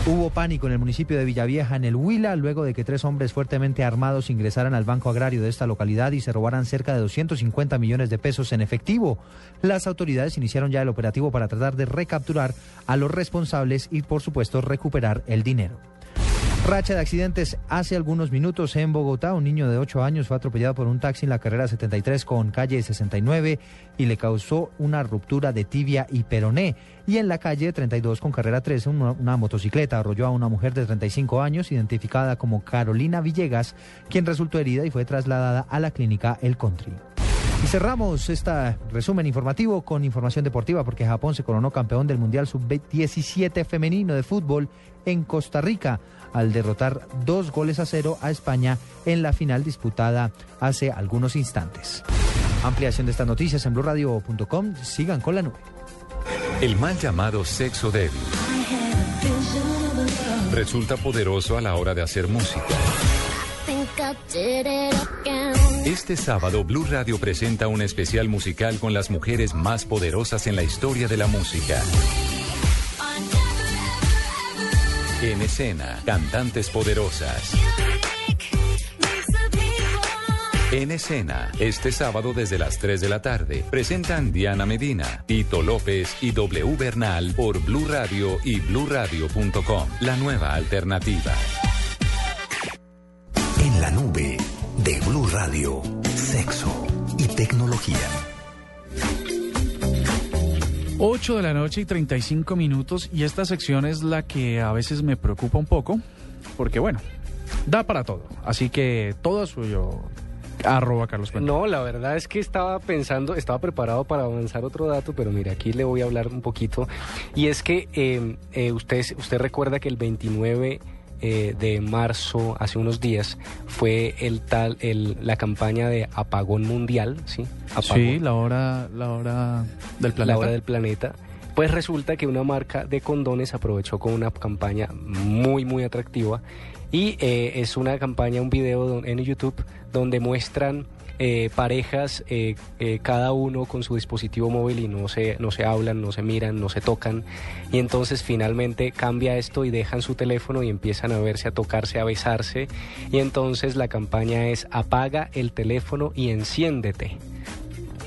Hubo pánico en el municipio de Villavieja, en el Huila, luego de que tres hombres fuertemente armados ingresaran al banco agrario de esta localidad y se robaran cerca de 250 millones de pesos en efectivo. Las autoridades iniciaron ya el operativo para tratar de recapturar a los responsables y, por supuesto, recuperar el dinero. Racha de accidentes hace algunos minutos en Bogotá. Un niño de 8 años fue atropellado por un taxi en la carrera 73 con calle 69 y le causó una ruptura de tibia y peroné. Y en la calle 32 con carrera 13, una, motocicleta arrolló a una mujer de 35 años, identificada como Carolina Villegas, quien resultó herida y fue trasladada a la clínica El Country. Y cerramos este resumen informativo con información deportiva porque Japón se coronó campeón del Mundial Sub-17 femenino de fútbol en Costa Rica al derrotar dos goles a cero a España en la final disputada hace algunos instantes. Ampliación de estas noticias en blurradio.com. Sigan con la nube. El mal llamado sexo débil resulta poderoso a la hora de hacer música. Este sábado Blue Radio presenta un especial musical con las mujeres más poderosas en la historia de la música. En escena, cantantes poderosas. En escena, este sábado desde las 3 de la tarde, presentan Diana Medina, Tito López y W Bernal por Blue Radio y bluradio.com, la nueva alternativa. En la nube de Blue Radio, sexo y tecnología. 8 de la noche y 35 minutos y esta sección es la que a veces me preocupa un poco porque bueno, da para todo. Así que todo es suyo. Arroba Carlos. No, la verdad es que estaba pensando, estaba preparado para avanzar otro dato, pero mira, aquí le voy a hablar un poquito. Y es que eh, eh, usted, usted recuerda que el 29 eh, de marzo, hace unos días, fue el tal, el, la campaña de apagón mundial, ¿sí? Apagón. Sí, la hora, la hora del planeta. La hora del planeta. Pues resulta que una marca de condones aprovechó con una campaña muy, muy atractiva. Y eh, es una campaña, un video en YouTube donde muestran eh, parejas, eh, eh, cada uno con su dispositivo móvil y no se, no se hablan, no se miran, no se tocan. Y entonces finalmente cambia esto y dejan su teléfono y empiezan a verse, a tocarse, a besarse. Y entonces la campaña es apaga el teléfono y enciéndete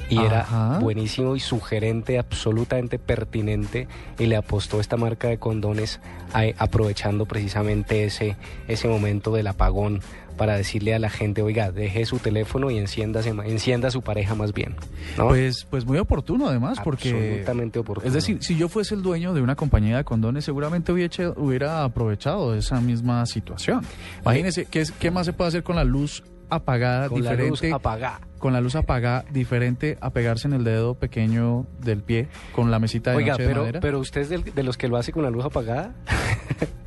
y era Ajá. buenísimo y sugerente, absolutamente pertinente y le apostó esta marca de condones a- aprovechando precisamente ese, ese momento del apagón para decirle a la gente, oiga, deje su teléfono y encienda a su pareja más bien. ¿no? Pues, pues muy oportuno además, porque... Absolutamente oportuno. Es decir, si yo fuese el dueño de una compañía de condones, seguramente hubiera, aprovechado esa misma situación. Imagínese, ¿qué, es- ¿qué más se puede hacer con la luz apagada, Con la diferente? luz apagada. Con la luz apagada, diferente a pegarse en el dedo pequeño del pie con la mesita de Oiga, noche de pero, madera. pero usted es del- de los que lo hace con la luz apagada.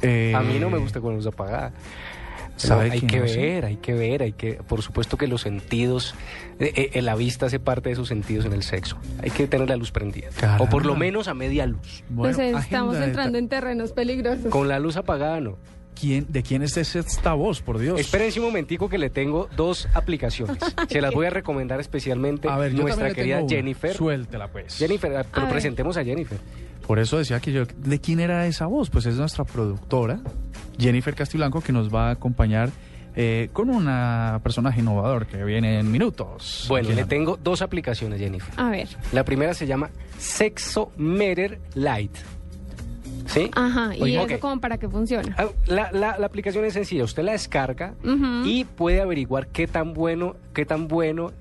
Eh, A mí no me gusta con la luz apagada. ¿Sabe No, hay que sí? ver, hay que ver, hay que, por supuesto que los sentidos, eh, eh, la vista hace parte de sus sentidos en el sexo. Hay que tener la luz prendida. O por lo menos a media luz. Bueno, pues estamos entrando en terrenos peligrosos. Con la luz apagada no. ¿Quién, ¿De quién es esta voz, por Dios? Espérense un momentico que le tengo dos aplicaciones. Se las voy a recomendar especialmente A ver, nuestra querida una. Jennifer. Suéltela, pues. Jennifer, ah, pero A ver. presentemos a Jennifer. Por eso decía que yo, ¿de quién era esa voz? Pues es nuestra productora, Jennifer Castiblanco, que nos va a acompañar eh, con un personaje innovador que viene en minutos. Bueno, le en- tengo dos aplicaciones, Jennifer. A ver. La primera se llama Sexo Meter Light. ¿Sí? Ajá, ¿y eso ok. como para qué funciona? Ah, La, la- la aplicación es sencilla, usted la descarga y puede averiguar qué tan bueno, qué tan bueno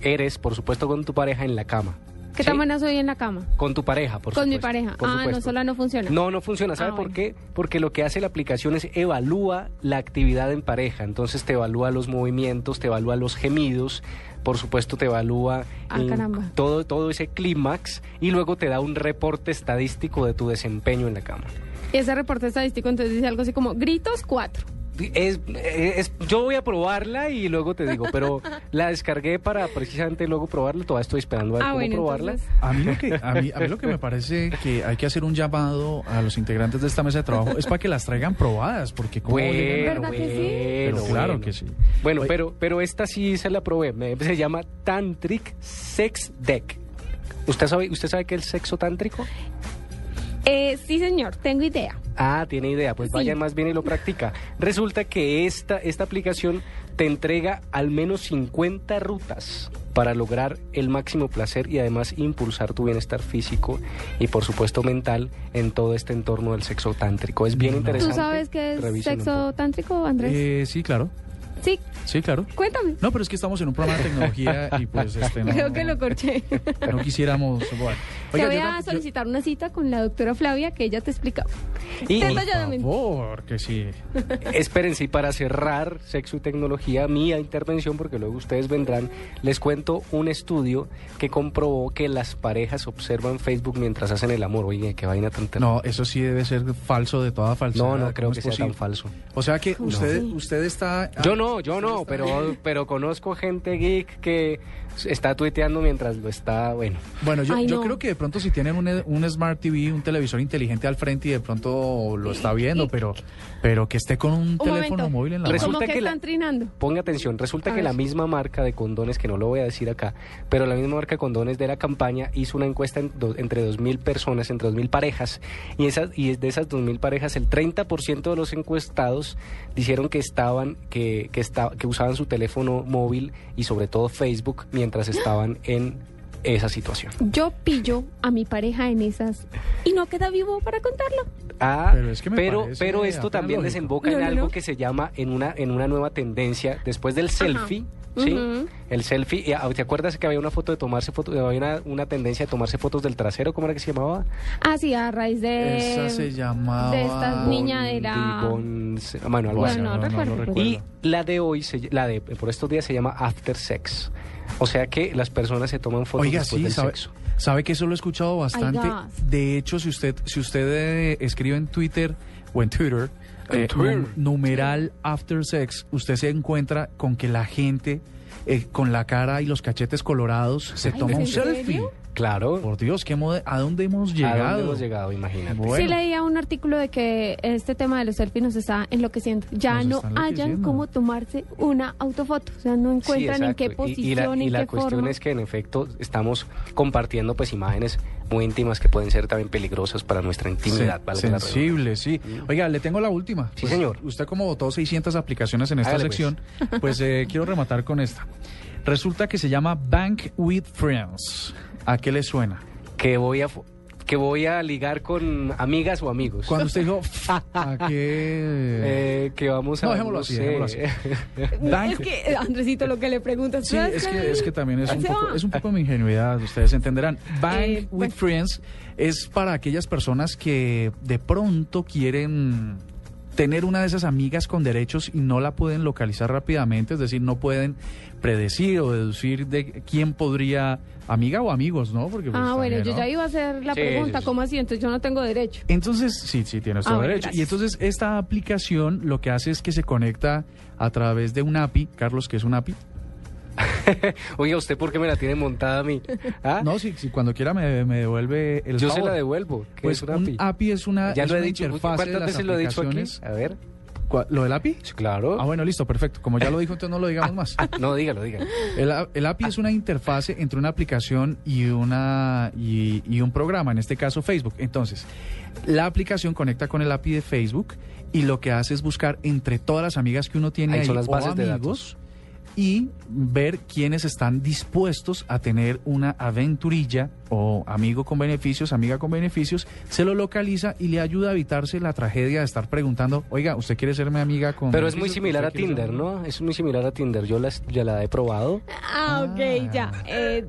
eres, por supuesto, con tu pareja en la cama. ¿Qué ¿sí? tan buena soy en la cama? Con tu pareja, por Con mi supuesto, pareja. por Ah, no, supuesto. sola no funciona. No, no funciona. ¿Sabe Ah, por bueno. qué? Porque lo que hace la aplicación es evalúa la actividad en pareja. Entonces te evalúa los movimientos, te evalúa los gemidos, por supuesto te evalúa Ah, todo, todo ese clímax y luego te da un reporte estadístico de tu desempeño en la cama. Y ese reporte estadístico entonces dice algo así como gritos cuatro. Es, es- yo voy a probarla y luego te digo, pero la descargué para precisamente luego probarla. Todavía estoy esperando a ver Ah, cómo bueno, probarla. entonces- A mí, lo que, a, mí, a mí lo que me parece que hay que hacer un llamado a los integrantes de esta mesa de trabajo es para que las traigan probadas, porque como Bueno, ¿Verdad que sí? Pero bueno, claro que sí. Bueno, pero, pero esta sí se la probé. Me- Se llama Tantric Sex Deck. ¿Usted sabe, ¿Usted sabe qué es el sexo tántrico? Eh, sí, señor, tengo idea. Ah, tiene idea, pues Sí. vaya más bien y lo practica. Resulta que esta, esta aplicación te entrega al menos 50 rutas para lograr el máximo placer y además impulsar tu bienestar físico y por supuesto mental en todo este entorno del sexo tántrico. Es bien ¿Tú interesante. sabes qué es sexo tántrico, Andrés? Eh, sí, claro. sí, Sí, claro. cuéntame. No, pero es que estamos en un programa de tecnología y pues este no, Creo que lo corché. no quisiéramos. Bueno. Te Oiga, voy yo a yo- solicitar una cita con la doctora Flavia que ella te explica. Y- Detalladamente. Por que sí. Espérense, y para cerrar sexo y tecnología, mía intervención, porque luego ustedes vendrán, les cuento un estudio que comprobó que las parejas observan Facebook mientras hacen el amor. Oye, qué vaina tan terrible. No, eso sí debe ser falso de toda falsedad. No, no creo ¿Cómo que sea tan falso. O sea que No. usted, usted está. Yo no, yo no, pero, pero conozco gente geek que está tuiteando mientras lo está, bueno. Bueno, yo, Ay, yo no. creo que de pronto si tienen un, un Smart TV, un televisor inteligente al frente y de pronto lo está viendo, pero, pero que esté con un, Un teléfono momento. móvil en la Resulta mano. Que, están trinando. Ponga atención, resulta A que ver. la misma marca de condones, que no lo voy a decir acá, pero la misma marca de condones de la campaña hizo una encuesta en do- entre 2.000 personas, entre 2.000 parejas, y, esas, y de esas 2.000 parejas, el 30% de los encuestados dijeron que estaban, que, que, esta- que usaban su teléfono móvil y sobre todo Facebook mientras estaban en esa situación. Yo pillo a mi pareja en esas y no queda vivo para contarlo. Ah, Pero es que me pero, pero esto también lógico. desemboca en No, no, algo no. que se llama en una en una nueva tendencia después del selfie, ¿sí? Ujú. El selfie, ah, ¿te acuerdas que había una foto de tomarse fotos, había una, una tendencia de tomarse fotos del trasero, ¿cómo era que se llamaba? Ah, sí, a raíz de... Esa se llamaba. de esta niña de la... Bon- se- bueno, algo Bueno, así. no recuerdo, lo pero- Y la de hoy, se- la de por estos días se llama after sex. O sea que las personas se toman fotos Oiga, después sí, del sabe, sexo. sabe que eso lo he escuchado bastante. De hecho, si usted, si usted eh, escribe en Twitter o en Twitter, En eh, Twitter. num- numeral after sex, usted se encuentra con que la gente eh, con la cara y los cachetes colorados se Ay, toma ¿en un serio? selfie. Claro. Por Dios, ¿qué mode- ¿a dónde hemos ¿A llegado? dónde hemos llegado? Imagínate. Bueno. Sí leía un artículo de que este tema de los selfies nos está enloqueciendo. Ya Nos no enloqueciendo. cómo tomarse una autofoto. O sea, no Sí, encuentran en qué exacto. Y- posición, y, la, y la qué cuestión forma. es que en efecto estamos compartiendo pues imágenes muy íntimas que pueden ser también peligrosas para nuestra intimidad. La sensible, sí. Oiga, le tengo la última. Sí, Pues, señor. Usted como votó 600 aplicaciones en esta pues. sección, pues, eh, quiero rematar con esta. Resulta que se llama Bank with Friends. ¿A qué le suena? que voy a que voy a ligar con amigas o amigos. Cuando usted dijo, ¿a qué? Eh, que vamos a No, dejémoslo así, dejémoslo así. Es Bank. que, eh, Andresito, lo que le preguntas... Sí, es que, es que también es un, poco, es un poco mi ingenuidad, ustedes entenderán. Bank Eh, with pues- Friends es para aquellas personas que de pronto quieren tener una de esas amigas con derechos y no la pueden localizar rápidamente, es decir, no pueden predecir o deducir de quién podría, amiga o amigos, ¿no? Porque, pues, Ah, bueno, también, yo ¿no? ya iba a hacer la Sí, pregunta, sí, sí. ¿cómo así? Entonces yo no tengo derecho. Entonces, sí, sí, tienes todo Ah, bueno, derecho. Y entonces esta aplicación lo que hace es que se conecta a través de un API, Carlos, que es un API. Oiga, ¿usted por qué me la tiene montada a mí? ¿Ah? No, si, si cuando quiera me, me devuelve el Yo se la devuelvo. Pues es una un API. API es una, Ya es lo he una dicho. interfaz de ¿Cuántas las veces lo he dicho aquí? A ver. ¿Cuál- ¿Lo del API? Sí, Claro. Ah, bueno, listo, perfecto. Como ya lo dijo, entonces no lo digamos más. No, dígalo, dígalo. El, API es una interfase entre una aplicación y, una, y, y un programa, en este caso Facebook. Entonces, la aplicación conecta con el API de Facebook y lo que hace es buscar entre todas las amigas que uno tiene Ahí ahí, son las o bases de amigos y ver quiénes están dispuestos a tener una aventurilla o amigo con beneficios, amiga con beneficios, se lo localiza y le ayuda a evitarse la tragedia de estar preguntando, oiga, ¿usted quiere ser mi amiga con Pero es muy similar a ¿Usted quiere ser Tinder, ¿no? Es muy similar a Tinder. Yo la, ya la he probado. Ah, ok, ya. Eh,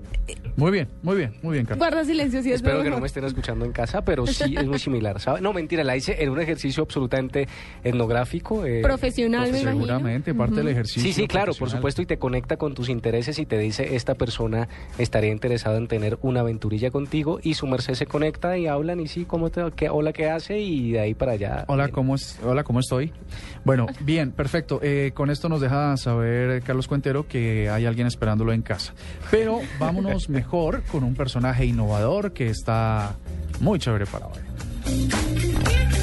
Muy bien, muy bien, muy bien, Carlos. guarda silencio si es Espero que no me estén escuchando en casa, pero sí es muy similar, ¿sabe? No, mentira, la hice en un ejercicio absolutamente etnográfico. eh, Profesional, me imagino. Seguramente, parte del ejercicio. Sí, sí, claro, por supuesto, y te conecta con tus intereses y te dice, esta persona estaría interesada en tener una aventurilla contigo y su merced se conecta y hablan y sí, ¿cómo te, qué, hola, ¿qué hace? Y de ahí para allá. Hola, ¿cómo, es, hola, ¿cómo estoy? Bueno, bien, perfecto. Eh, con esto nos deja saber Carlos Cuentero que hay alguien esperándolo en casa. Pero vámonos mejor con un personaje innovador que está muy chévere para hoy.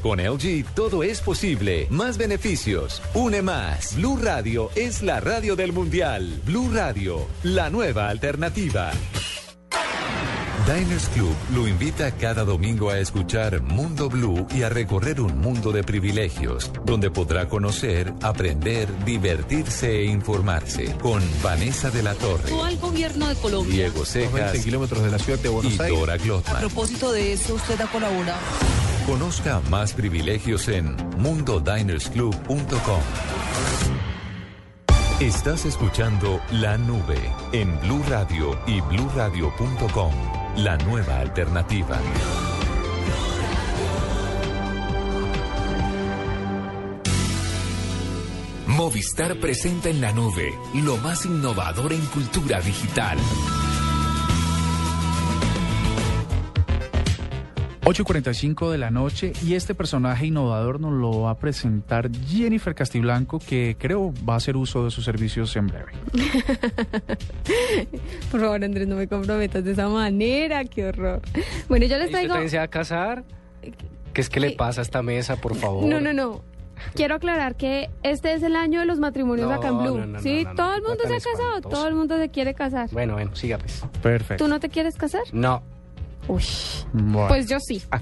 con LG todo es posible. Más beneficios, une más. Blue Radio es la radio del mundial. Blue Radio, la nueva alternativa. Diners Club lo invita cada domingo a escuchar Mundo Blue y a recorrer un mundo de privilegios, donde podrá conocer, aprender, divertirse e informarse con Vanessa de la Torre, al gobierno de Colombia. Diego Secas 20 kilómetros de la ciudad de Buenos y Aires. Dora A Glotman. propósito de eso, usted ha colaborado. Conozca más privilegios en mundodinersclub.com. Estás escuchando La Nube en Blue Radio y bluradio.com. La nueva alternativa. Movistar presenta en la nube lo más innovador en cultura digital. 8 y 45 de la noche y este personaje innovador nos lo va a presentar Jennifer Castiblanco que creo va a hacer uso de sus servicios en breve. Por favor, Andrés, no me comprometas de esa manera, qué horror. Bueno, yo les ¿Y usted traigo... también se va a casar? ¿Qué es que le pasa a esta mesa, por favor? No, no, no. Quiero aclarar que este es el año de los matrimonios No, acá en Blue. no, no, sí, no, no, todo el mundo no se ha casado, espantoso. todo el mundo se quiere casar. Bueno, bueno, siga pues. Perfecto. ¿Tú no te quieres casar? No. Uy, Bueno. pues yo sí. Ja.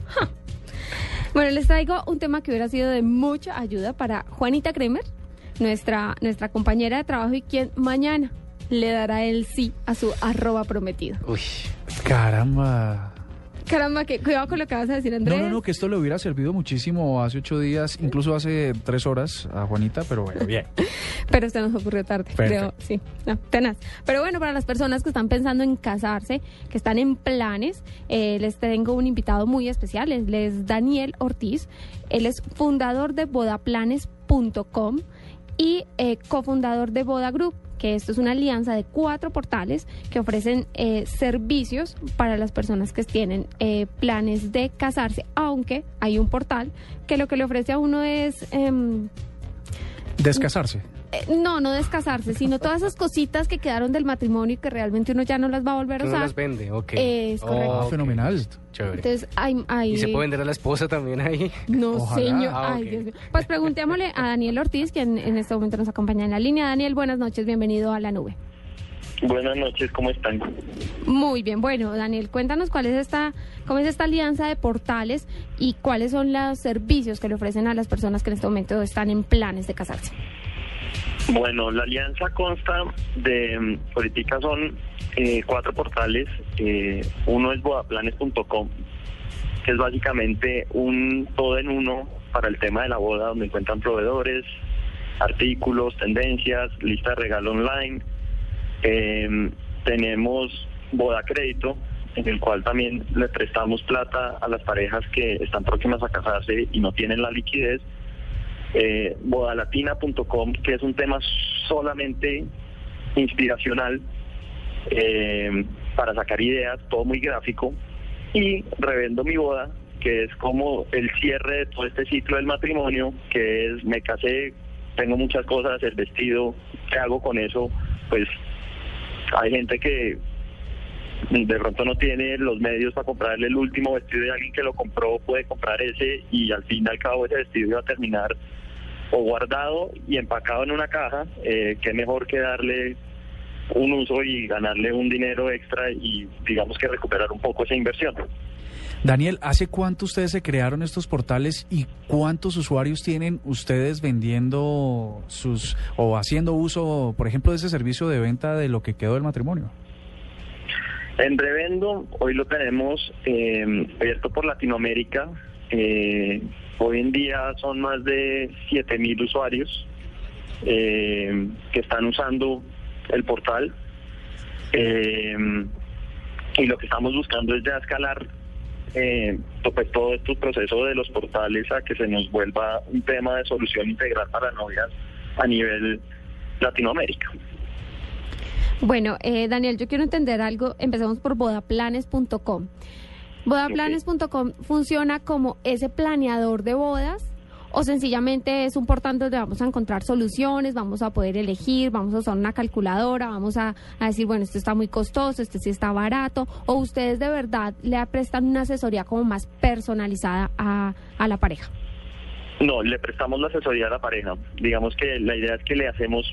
Bueno, les traigo un tema que hubiera sido de mucha ayuda para Juanita Kremer, nuestra, nuestra compañera de trabajo y quien mañana le dará el sí a su arroba prometido. Uy. Caramba. Caramba, que cuidado con lo que vas a decir, Andrés. No, no, no, que esto le hubiera servido muchísimo hace ocho días, incluso hace tres horas a Juanita, pero bueno, bien. Pero se nos ocurrió tarde, creo. Sí, no, tenaz. Pero bueno, para las personas que están pensando en casarse, que están en planes, eh, les tengo un invitado muy especial. Él es Daniel Ortiz. Él es fundador de bodaplanes.com y eh, cofundador de Boda Group que esto es una alianza de cuatro portales que ofrecen eh, servicios para las personas que tienen eh, planes de casarse, aunque hay un portal que lo que le ofrece a uno es... em, Descasarse. Eh, no, no descasarse, sino todas esas cositas que quedaron del matrimonio y que realmente uno ya no las va a volver a usar. las vende, ok. Es correcto. Ah, Ok, fenomenal. Chévere. Entonces, hay, hay- ¿Y se puede vender a la esposa también ahí? No, Ojalá. señor. Ah, Ay. Dios mío. Pues preguntémosle a Daniel Ortiz, quien en este momento nos acompaña en la línea. Daniel, buenas noches, bienvenido a la nube. Buenas noches, ¿cómo están? Muy bien, bueno, Daniel, cuéntanos cuál es esta, cómo es esta alianza de portales y cuáles son los servicios que le ofrecen a las personas que en este momento están en planes de casarse. Bueno, la alianza consta de, mm, ahorita son eh, cuatro portales. eh, uno es bodaplanes.com, que es básicamente un todo en uno para el tema de la boda, donde encuentran proveedores, artículos, tendencias, lista de regalo online. Eh, tenemos Boda Crédito, en el cual también le prestamos plata a las parejas que están próximas a casarse y no tienen la liquidez. Eh, bodalatina.com, que es un tema solamente inspiracional eh, para sacar ideas, todo muy gráfico. Y Revendo mi boda, que es como el cierre de todo este ciclo del matrimonio, que es me casé, tengo muchas cosas, el vestido, ¿qué hago con eso? Pues hay gente que de pronto no tiene los medios para comprarle el último vestido y alguien que lo compró puede comprar ese y al fin y al cabo ese vestido iba a terminar o guardado y empacado en una caja, eh, qué mejor que darle un uso y ganarle un dinero extra y digamos que recuperar un poco esa inversión. Daniel, ¿hace cuánto ustedes se crearon estos portales y cuántos usuarios tienen ustedes vendiendo sus o haciendo uso, por ejemplo, de ese servicio de venta de lo que quedó del matrimonio? En Revendo, hoy lo tenemos eh, abierto por Latinoamérica. Eh, hoy en día son más de 7.000 usuarios eh, que están usando el portal. Eh, y lo que estamos buscando es ya escalar pues todo este proceso de los portales a que se nos vuelva un tema de solución integral para novias a nivel Latinoamérica. Bueno, eh, Daniel, yo quiero entender algo. Empecemos por bodaplanes.com. Bodaplanes.com funciona como ese planeador de bodas o sencillamente es un portal donde vamos a encontrar soluciones, vamos a poder elegir, vamos a usar una calculadora, vamos a, a decir, bueno, esto está muy costoso, este sí está barato, o ustedes de verdad le prestan una asesoría como más personalizada a, a la pareja. No, le prestamos la asesoría a la pareja. Digamos que la idea es que le hacemos,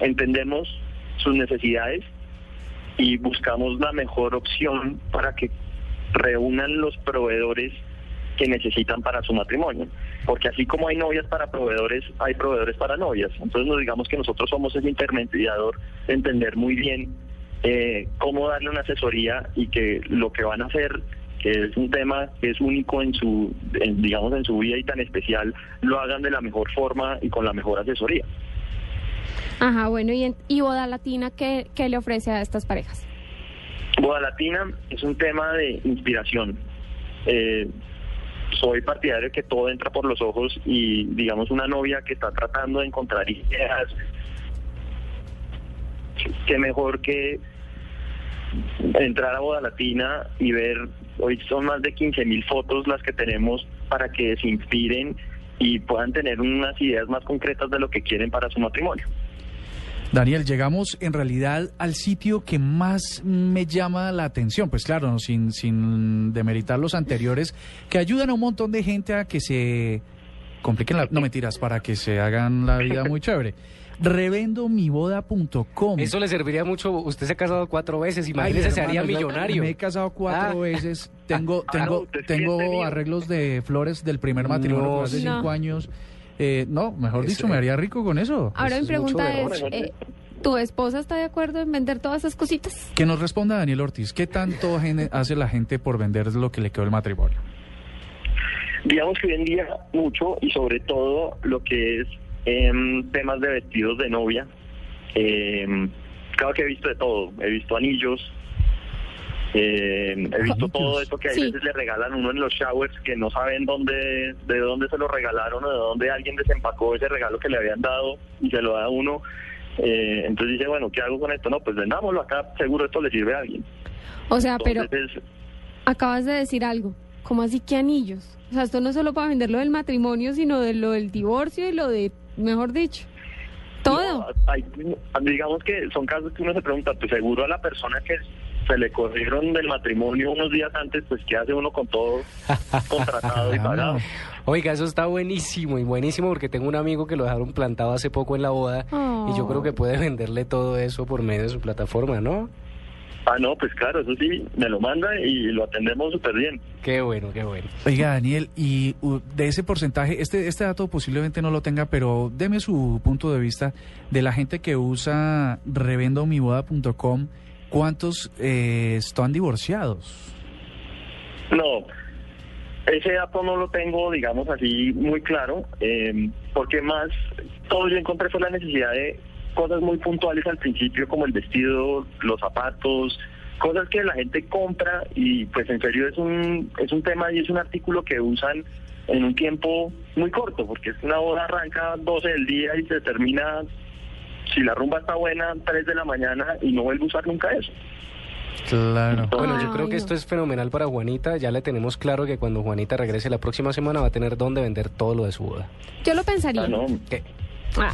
entendemos sus necesidades y buscamos la mejor opción para que reúnan los proveedores que necesitan para su matrimonio. Porque así como hay novias para proveedores, hay proveedores para novias. Entonces nos digamos que nosotros somos el intermediador de entender muy bien eh, cómo darle una asesoría y que lo que van a hacer que es un tema que es único en su, en, digamos, en su vida y tan especial, lo hagan de la mejor forma y con la mejor asesoría. Ajá, bueno, ¿y, en- y Boda Latina qué, qué le ofrece a estas parejas? Boda Latina es un tema de inspiración. Eh, soy partidario de que todo entra por los ojos y digamos una novia que está tratando de encontrar ideas, que mejor que entrar a Boda Latina y ver, hoy son más de 15 mil fotos las que tenemos para que se inspiren y puedan tener unas ideas más concretas de lo que quieren para su matrimonio. Daniel, llegamos en realidad al sitio que más me llama la atención, pues claro, no, sin, sin demeritar los anteriores, que ayudan a un montón de gente a que se compliquen la... No mentiras, para que se hagan la vida muy chévere. Revendomiboda.com. Eso le serviría mucho. Usted se ha casado cuatro veces, imagínese, Ay, se haría hermano, millonario. Me he casado cuatro Ah. veces. Tengo, Ah, tengo, no, tengo arreglos de flores del primer matrimonio No, hace sí. cinco No. años. Eh, no, mejor dicho, me haría rico con eso. Ahora mi pregunta es, eh, ¿tu esposa está de acuerdo en vender todas esas cositas? Que nos responda Daniel Ortiz. ¿Qué tanto hace la gente por vender lo que le quedó el matrimonio? Digamos que hoy en día mucho y sobre todo lo que es em, temas de vestidos de novia. Em, claro que he visto de todo. He visto anillos. em, he visto todo eso que a Sí. veces le regalan uno en los showers que no saben dónde, de dónde se lo regalaron o de dónde alguien desempacó ese regalo que le habían dado y se lo da a uno. Eh, entonces dice, bueno, ¿qué hago con esto? No, pues vendámoslo acá, seguro esto le sirve a alguien. O sea, pero Entonces, acabas de decir algo. ¿Cómo así que anillos? O sea, esto no es solo para vender lo del matrimonio, sino de lo del divorcio y lo de, mejor dicho, todo. No, hay- digamos que son casos que uno se pregunta, pues seguro a la persona que se le corrieron del matrimonio unos días antes, pues ¿qué hace uno con todo contratado y pagado? Oiga, eso está buenísimo y buenísimo porque tengo un amigo que lo dejaron plantado hace poco en la boda y yo creo que puede venderle todo eso por medio de su plataforma, ¿no? Ah, no, pues claro, eso sí, me lo manda y lo atendemos súper bien. Qué bueno, qué bueno. Oiga, Daniel, y uh, de ese porcentaje, este, este dato posiblemente no lo tenga, pero deme su punto de vista de la gente que usa revendomiboda.com, ¿cuántos eh, están divorciados? No, ese dato no lo tengo, digamos así, muy claro, eh, porque más todo yo encontré fue la necesidad de cosas muy puntuales al principio, como el vestido, los zapatos, cosas que la gente compra y pues en serio es un, es un tema y es un artículo que usan en un tiempo muy corto, porque es una boda arranca 12 del día y se termina, si la rumba está buena, 3 de la mañana y no vuelve a usar nunca eso. Claro. Bueno, yo creo que esto es fenomenal para Juanita. Ya le tenemos claro que cuando Juanita regrese la próxima semana va a tener dónde vender todo lo de su boda. Yo lo pensaría. ¿Qué? Ah,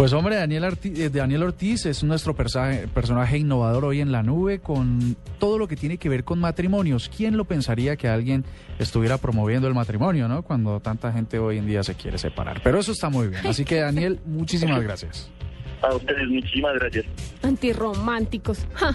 Pues hombre, Daniel, Arti- eh, Daniel Ortiz es nuestro personaje innovador hoy en la nube con todo lo que tiene que ver con matrimonios. ¿Quién lo pensaría que alguien estuviera promoviendo el matrimonio, no? Cuando tanta gente hoy en día se quiere separar. Pero eso está muy bien. Así que Daniel, muchísimas gracias. A ustedes muchísimas gracias. antirrománticos. Ja.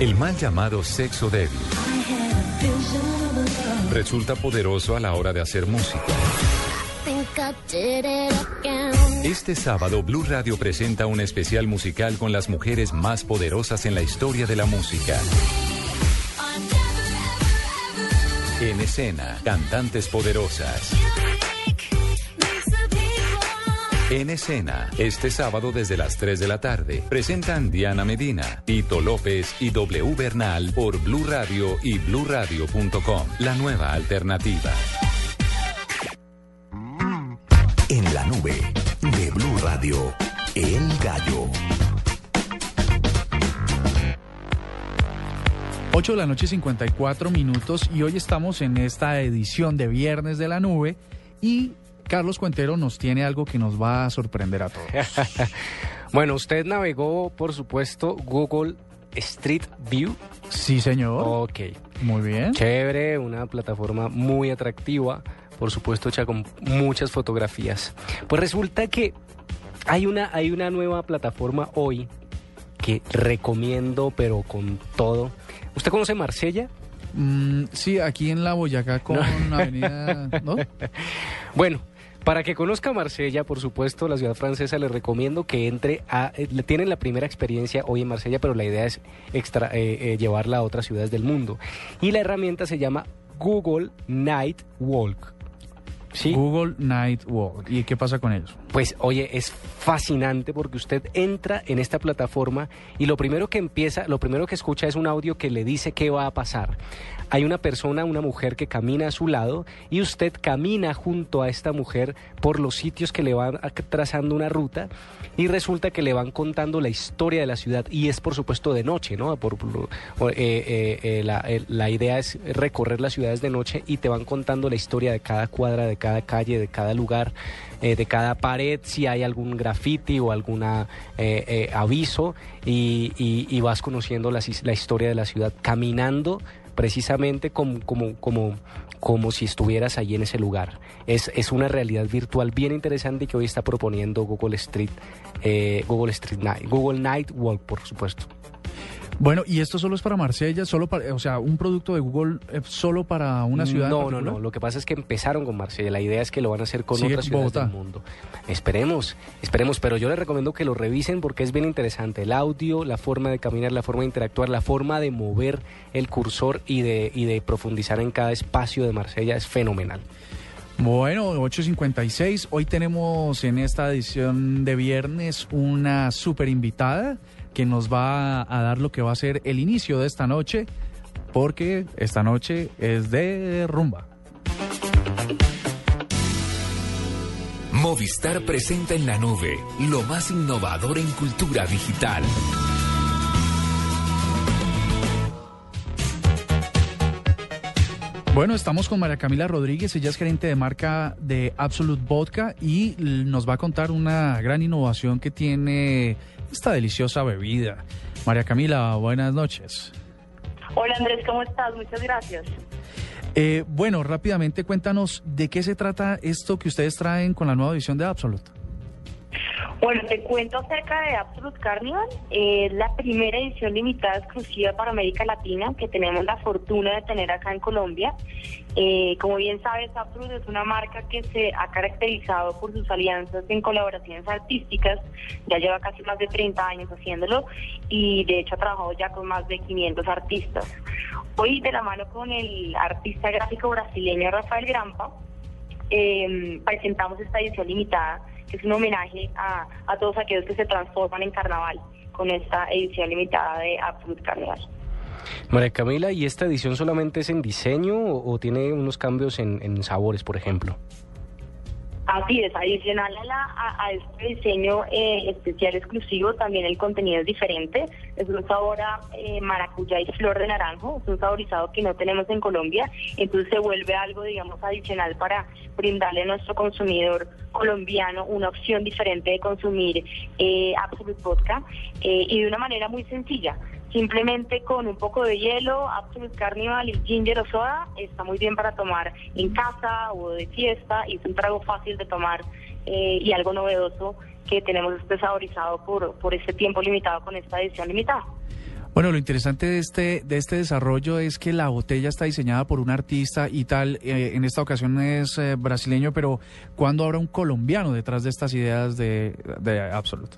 El mal llamado sexo débil resulta poderoso a la hora de hacer música. Este sábado Blue Radio presenta un especial musical con las mujeres más poderosas en la historia de la música. En escena, cantantes poderosas. En escena, este sábado desde las 3 de la tarde, presentan Diana Medina, Tito López y W Bernal por Blue Radio y bluradio.com, la nueva alternativa. En la nube de Blue Radio, El Gallo. 8 de la noche 54 minutos y hoy estamos en esta edición de Viernes de la Nube y Carlos Cuentero nos tiene algo que nos va a sorprender a todos. bueno, usted navegó, por supuesto, Google Street View. Sí, señor. Ok. Muy bien. Chévere, una plataforma muy atractiva, por supuesto hecha con muchas fotografías. Pues resulta que hay una, hay una nueva plataforma hoy que recomiendo, pero con todo. ¿Usted conoce Marsella? Mm, sí, aquí en la Boyacá con Avenida... ¿no? Bueno, para que conozca Marsella, por supuesto, la ciudad francesa, les recomiendo que entre a... eh, tienen la primera experiencia hoy en Marsella, pero la idea es extra, eh, eh, llevarla a otras ciudades del mundo. Y la herramienta se llama Google Night Walk. ¿Sí? Google Night Walk. ¿Y qué pasa con ellos? Pues oye, es fascinante porque usted entra en esta plataforma y lo primero que empieza, lo primero que escucha es un audio que le dice qué va a pasar. Hay una persona, una mujer que camina a su lado y usted camina junto a esta mujer por los sitios que le van trazando una ruta y resulta que le van contando la historia de la ciudad y es por supuesto de noche, ¿no? Por, eh, eh, eh, la, idea es recorrer las ciudades de noche y te van contando la historia de cada cuadra, de cada calle, de cada lugar, de cada pared, si hay algún graffiti o eh, aviso y, y- vas conociendo la, la historia de la ciudad caminando precisamente como, como, como, como si estuvieras allí en ese lugar. Es, es una realidad virtual bien interesante que hoy está proponiendo Google Street, eh, Google Street Night, Google Night Walk, por supuesto. Bueno, ¿y esto solo es para Marsella? Solo para, o sea, un producto de Google eh, solo para una ciudad No, no, no. Lo que pasa es que empezaron con Marsella. La idea es que lo van a hacer con otras ciudades Bogotá. del mundo. Esperemos, esperemos. Pero yo les recomiendo que lo revisen porque es bien interesante. El audio, la forma de caminar, la forma de interactuar, la forma de mover el cursor y de, y de profundizar en cada espacio de Marsella es fenomenal. Bueno, 8.56. Hoy tenemos en esta edición de viernes una super invitada que nos va a dar lo que va a ser el inicio de esta noche, porque esta noche es de rumba. Movistar presenta en la nube lo más innovador en cultura digital. Bueno, estamos con María Camila Rodríguez, ella es gerente de marca de Absolute Vodka y nos va a contar una gran innovación que tiene esta deliciosa bebida. María Camila, buenas noches. Hola Andrés, ¿cómo estás? Muchas gracias. Eh, bueno, rápidamente cuéntanos de qué se trata esto que ustedes traen con la nueva edición de Absolute. Bueno, te cuento acerca de Absolute Carnival. Eh, Es la primera edición limitada exclusiva para América Latina que tenemos la fortuna de tener acá en Colombia. Eh, como bien sabes, Absolute es una marca que se ha caracterizado por sus alianzas en colaboraciones artísticas. Ya lleva casi más de 30 años haciéndolo y de hecho ha trabajado ya con más de 500 artistas. Hoy, de la mano con el artista gráfico brasileño Rafael Grampa, eh, presentamos esta edición limitada, que es un homenaje a, a todos aquellos que se transforman en carnaval con esta edición limitada de Absolute Carnaval. María Camila, ¿y esta edición solamente es en diseño o, tiene unos cambios en, sabores, por ejemplo? Así es, adicional a, la, a este diseño eh, especial exclusivo, también el contenido es diferente. Es un sabor a eh, maracuyá y flor de naranjo, es un saborizado que no tenemos en Colombia, entonces se vuelve algo, digamos, adicional para brindarle a nuestro consumidor colombiano una opción diferente de consumir eh, Absolute Vodka eh, y de una manera muy sencilla. Simplemente con un poco de hielo, Absolute Carnival y ginger o soda está muy bien para tomar en casa o de fiesta y es un trago fácil de tomar eh, y algo novedoso que tenemos este saborizado por, por este tiempo limitado con esta edición limitada. Bueno, lo interesante de este, de este desarrollo es que la botella está diseñada por un artista y tal, eh, en esta ocasión es eh, brasileño, pero ¿cuándo habrá un colombiano detrás de estas ideas de, de Absolute?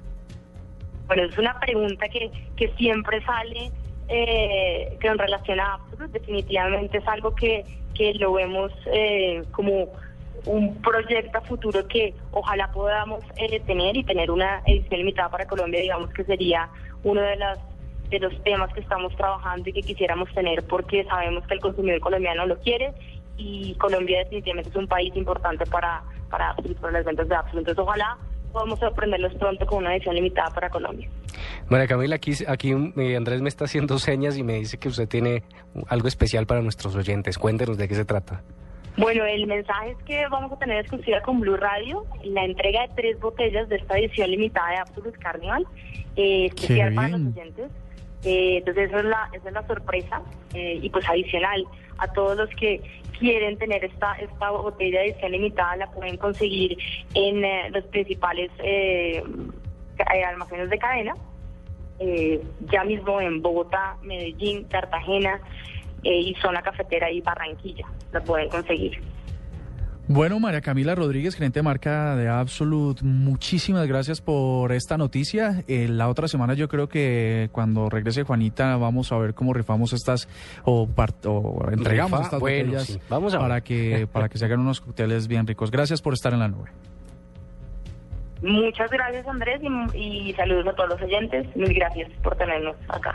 Bueno, es una pregunta que, que siempre sale eh, que en relación a Absolute, definitivamente es algo que, que lo vemos eh, como un proyecto a futuro que ojalá podamos eh, tener y tener una edición limitada para Colombia, digamos que sería uno de las de los temas que estamos trabajando y que quisiéramos tener porque sabemos que el consumidor colombiano lo quiere y Colombia definitivamente es un país importante para, para, para las ventas de Absolute. Entonces ojalá podamos sorprenderlos pronto con una edición limitada para Colombia. María Camila, aquí, aquí eh, Andrés me está haciendo señas y me dice que usted tiene algo especial para nuestros oyentes. Cuéntenos de qué se trata. Bueno, el mensaje es que vamos a tener exclusiva con Blue Radio la entrega de tres botellas de esta edición limitada de Absolute Carnival, eh, especial para los oyentes. Eh, entonces esa es la, esa es la sorpresa eh, y pues adicional a todos los que quieren tener esta esta botella de edición limitada la pueden conseguir en eh, los principales eh, eh, almacenes de cadena eh, ya mismo en Bogotá, Medellín, Cartagena y zona cafetera y Barranquilla la pueden conseguir. Bueno, María Camila Rodríguez, gerente de marca de Absolute, muchísimas gracias por esta noticia. Eh, la otra semana yo creo que cuando regrese Juanita vamos a ver cómo rifamos estas o, o entregamos Rifa, estas bueno, botellas sí. Vamos a ver. para que para que se hagan unos cócteles bien ricos. Gracias por estar en la nube. Muchas gracias Andrés y, y saludos a todos los oyentes. Mil gracias por tenernos acá.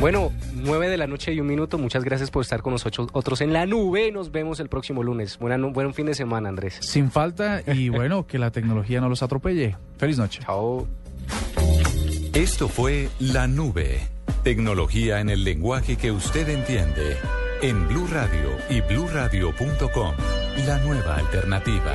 Bueno, 9 de la noche y un minuto. Muchas gracias por estar con nosotros otros en la nube. Nos vemos el próximo lunes. Buena, buen fin de semana, Andrés. Sin falta y bueno, que la tecnología no los atropelle. Feliz noche. Chao. Esto fue La Nube. Tecnología en el lenguaje que usted entiende. En Blue Radio y bluradio.com. La nueva alternativa.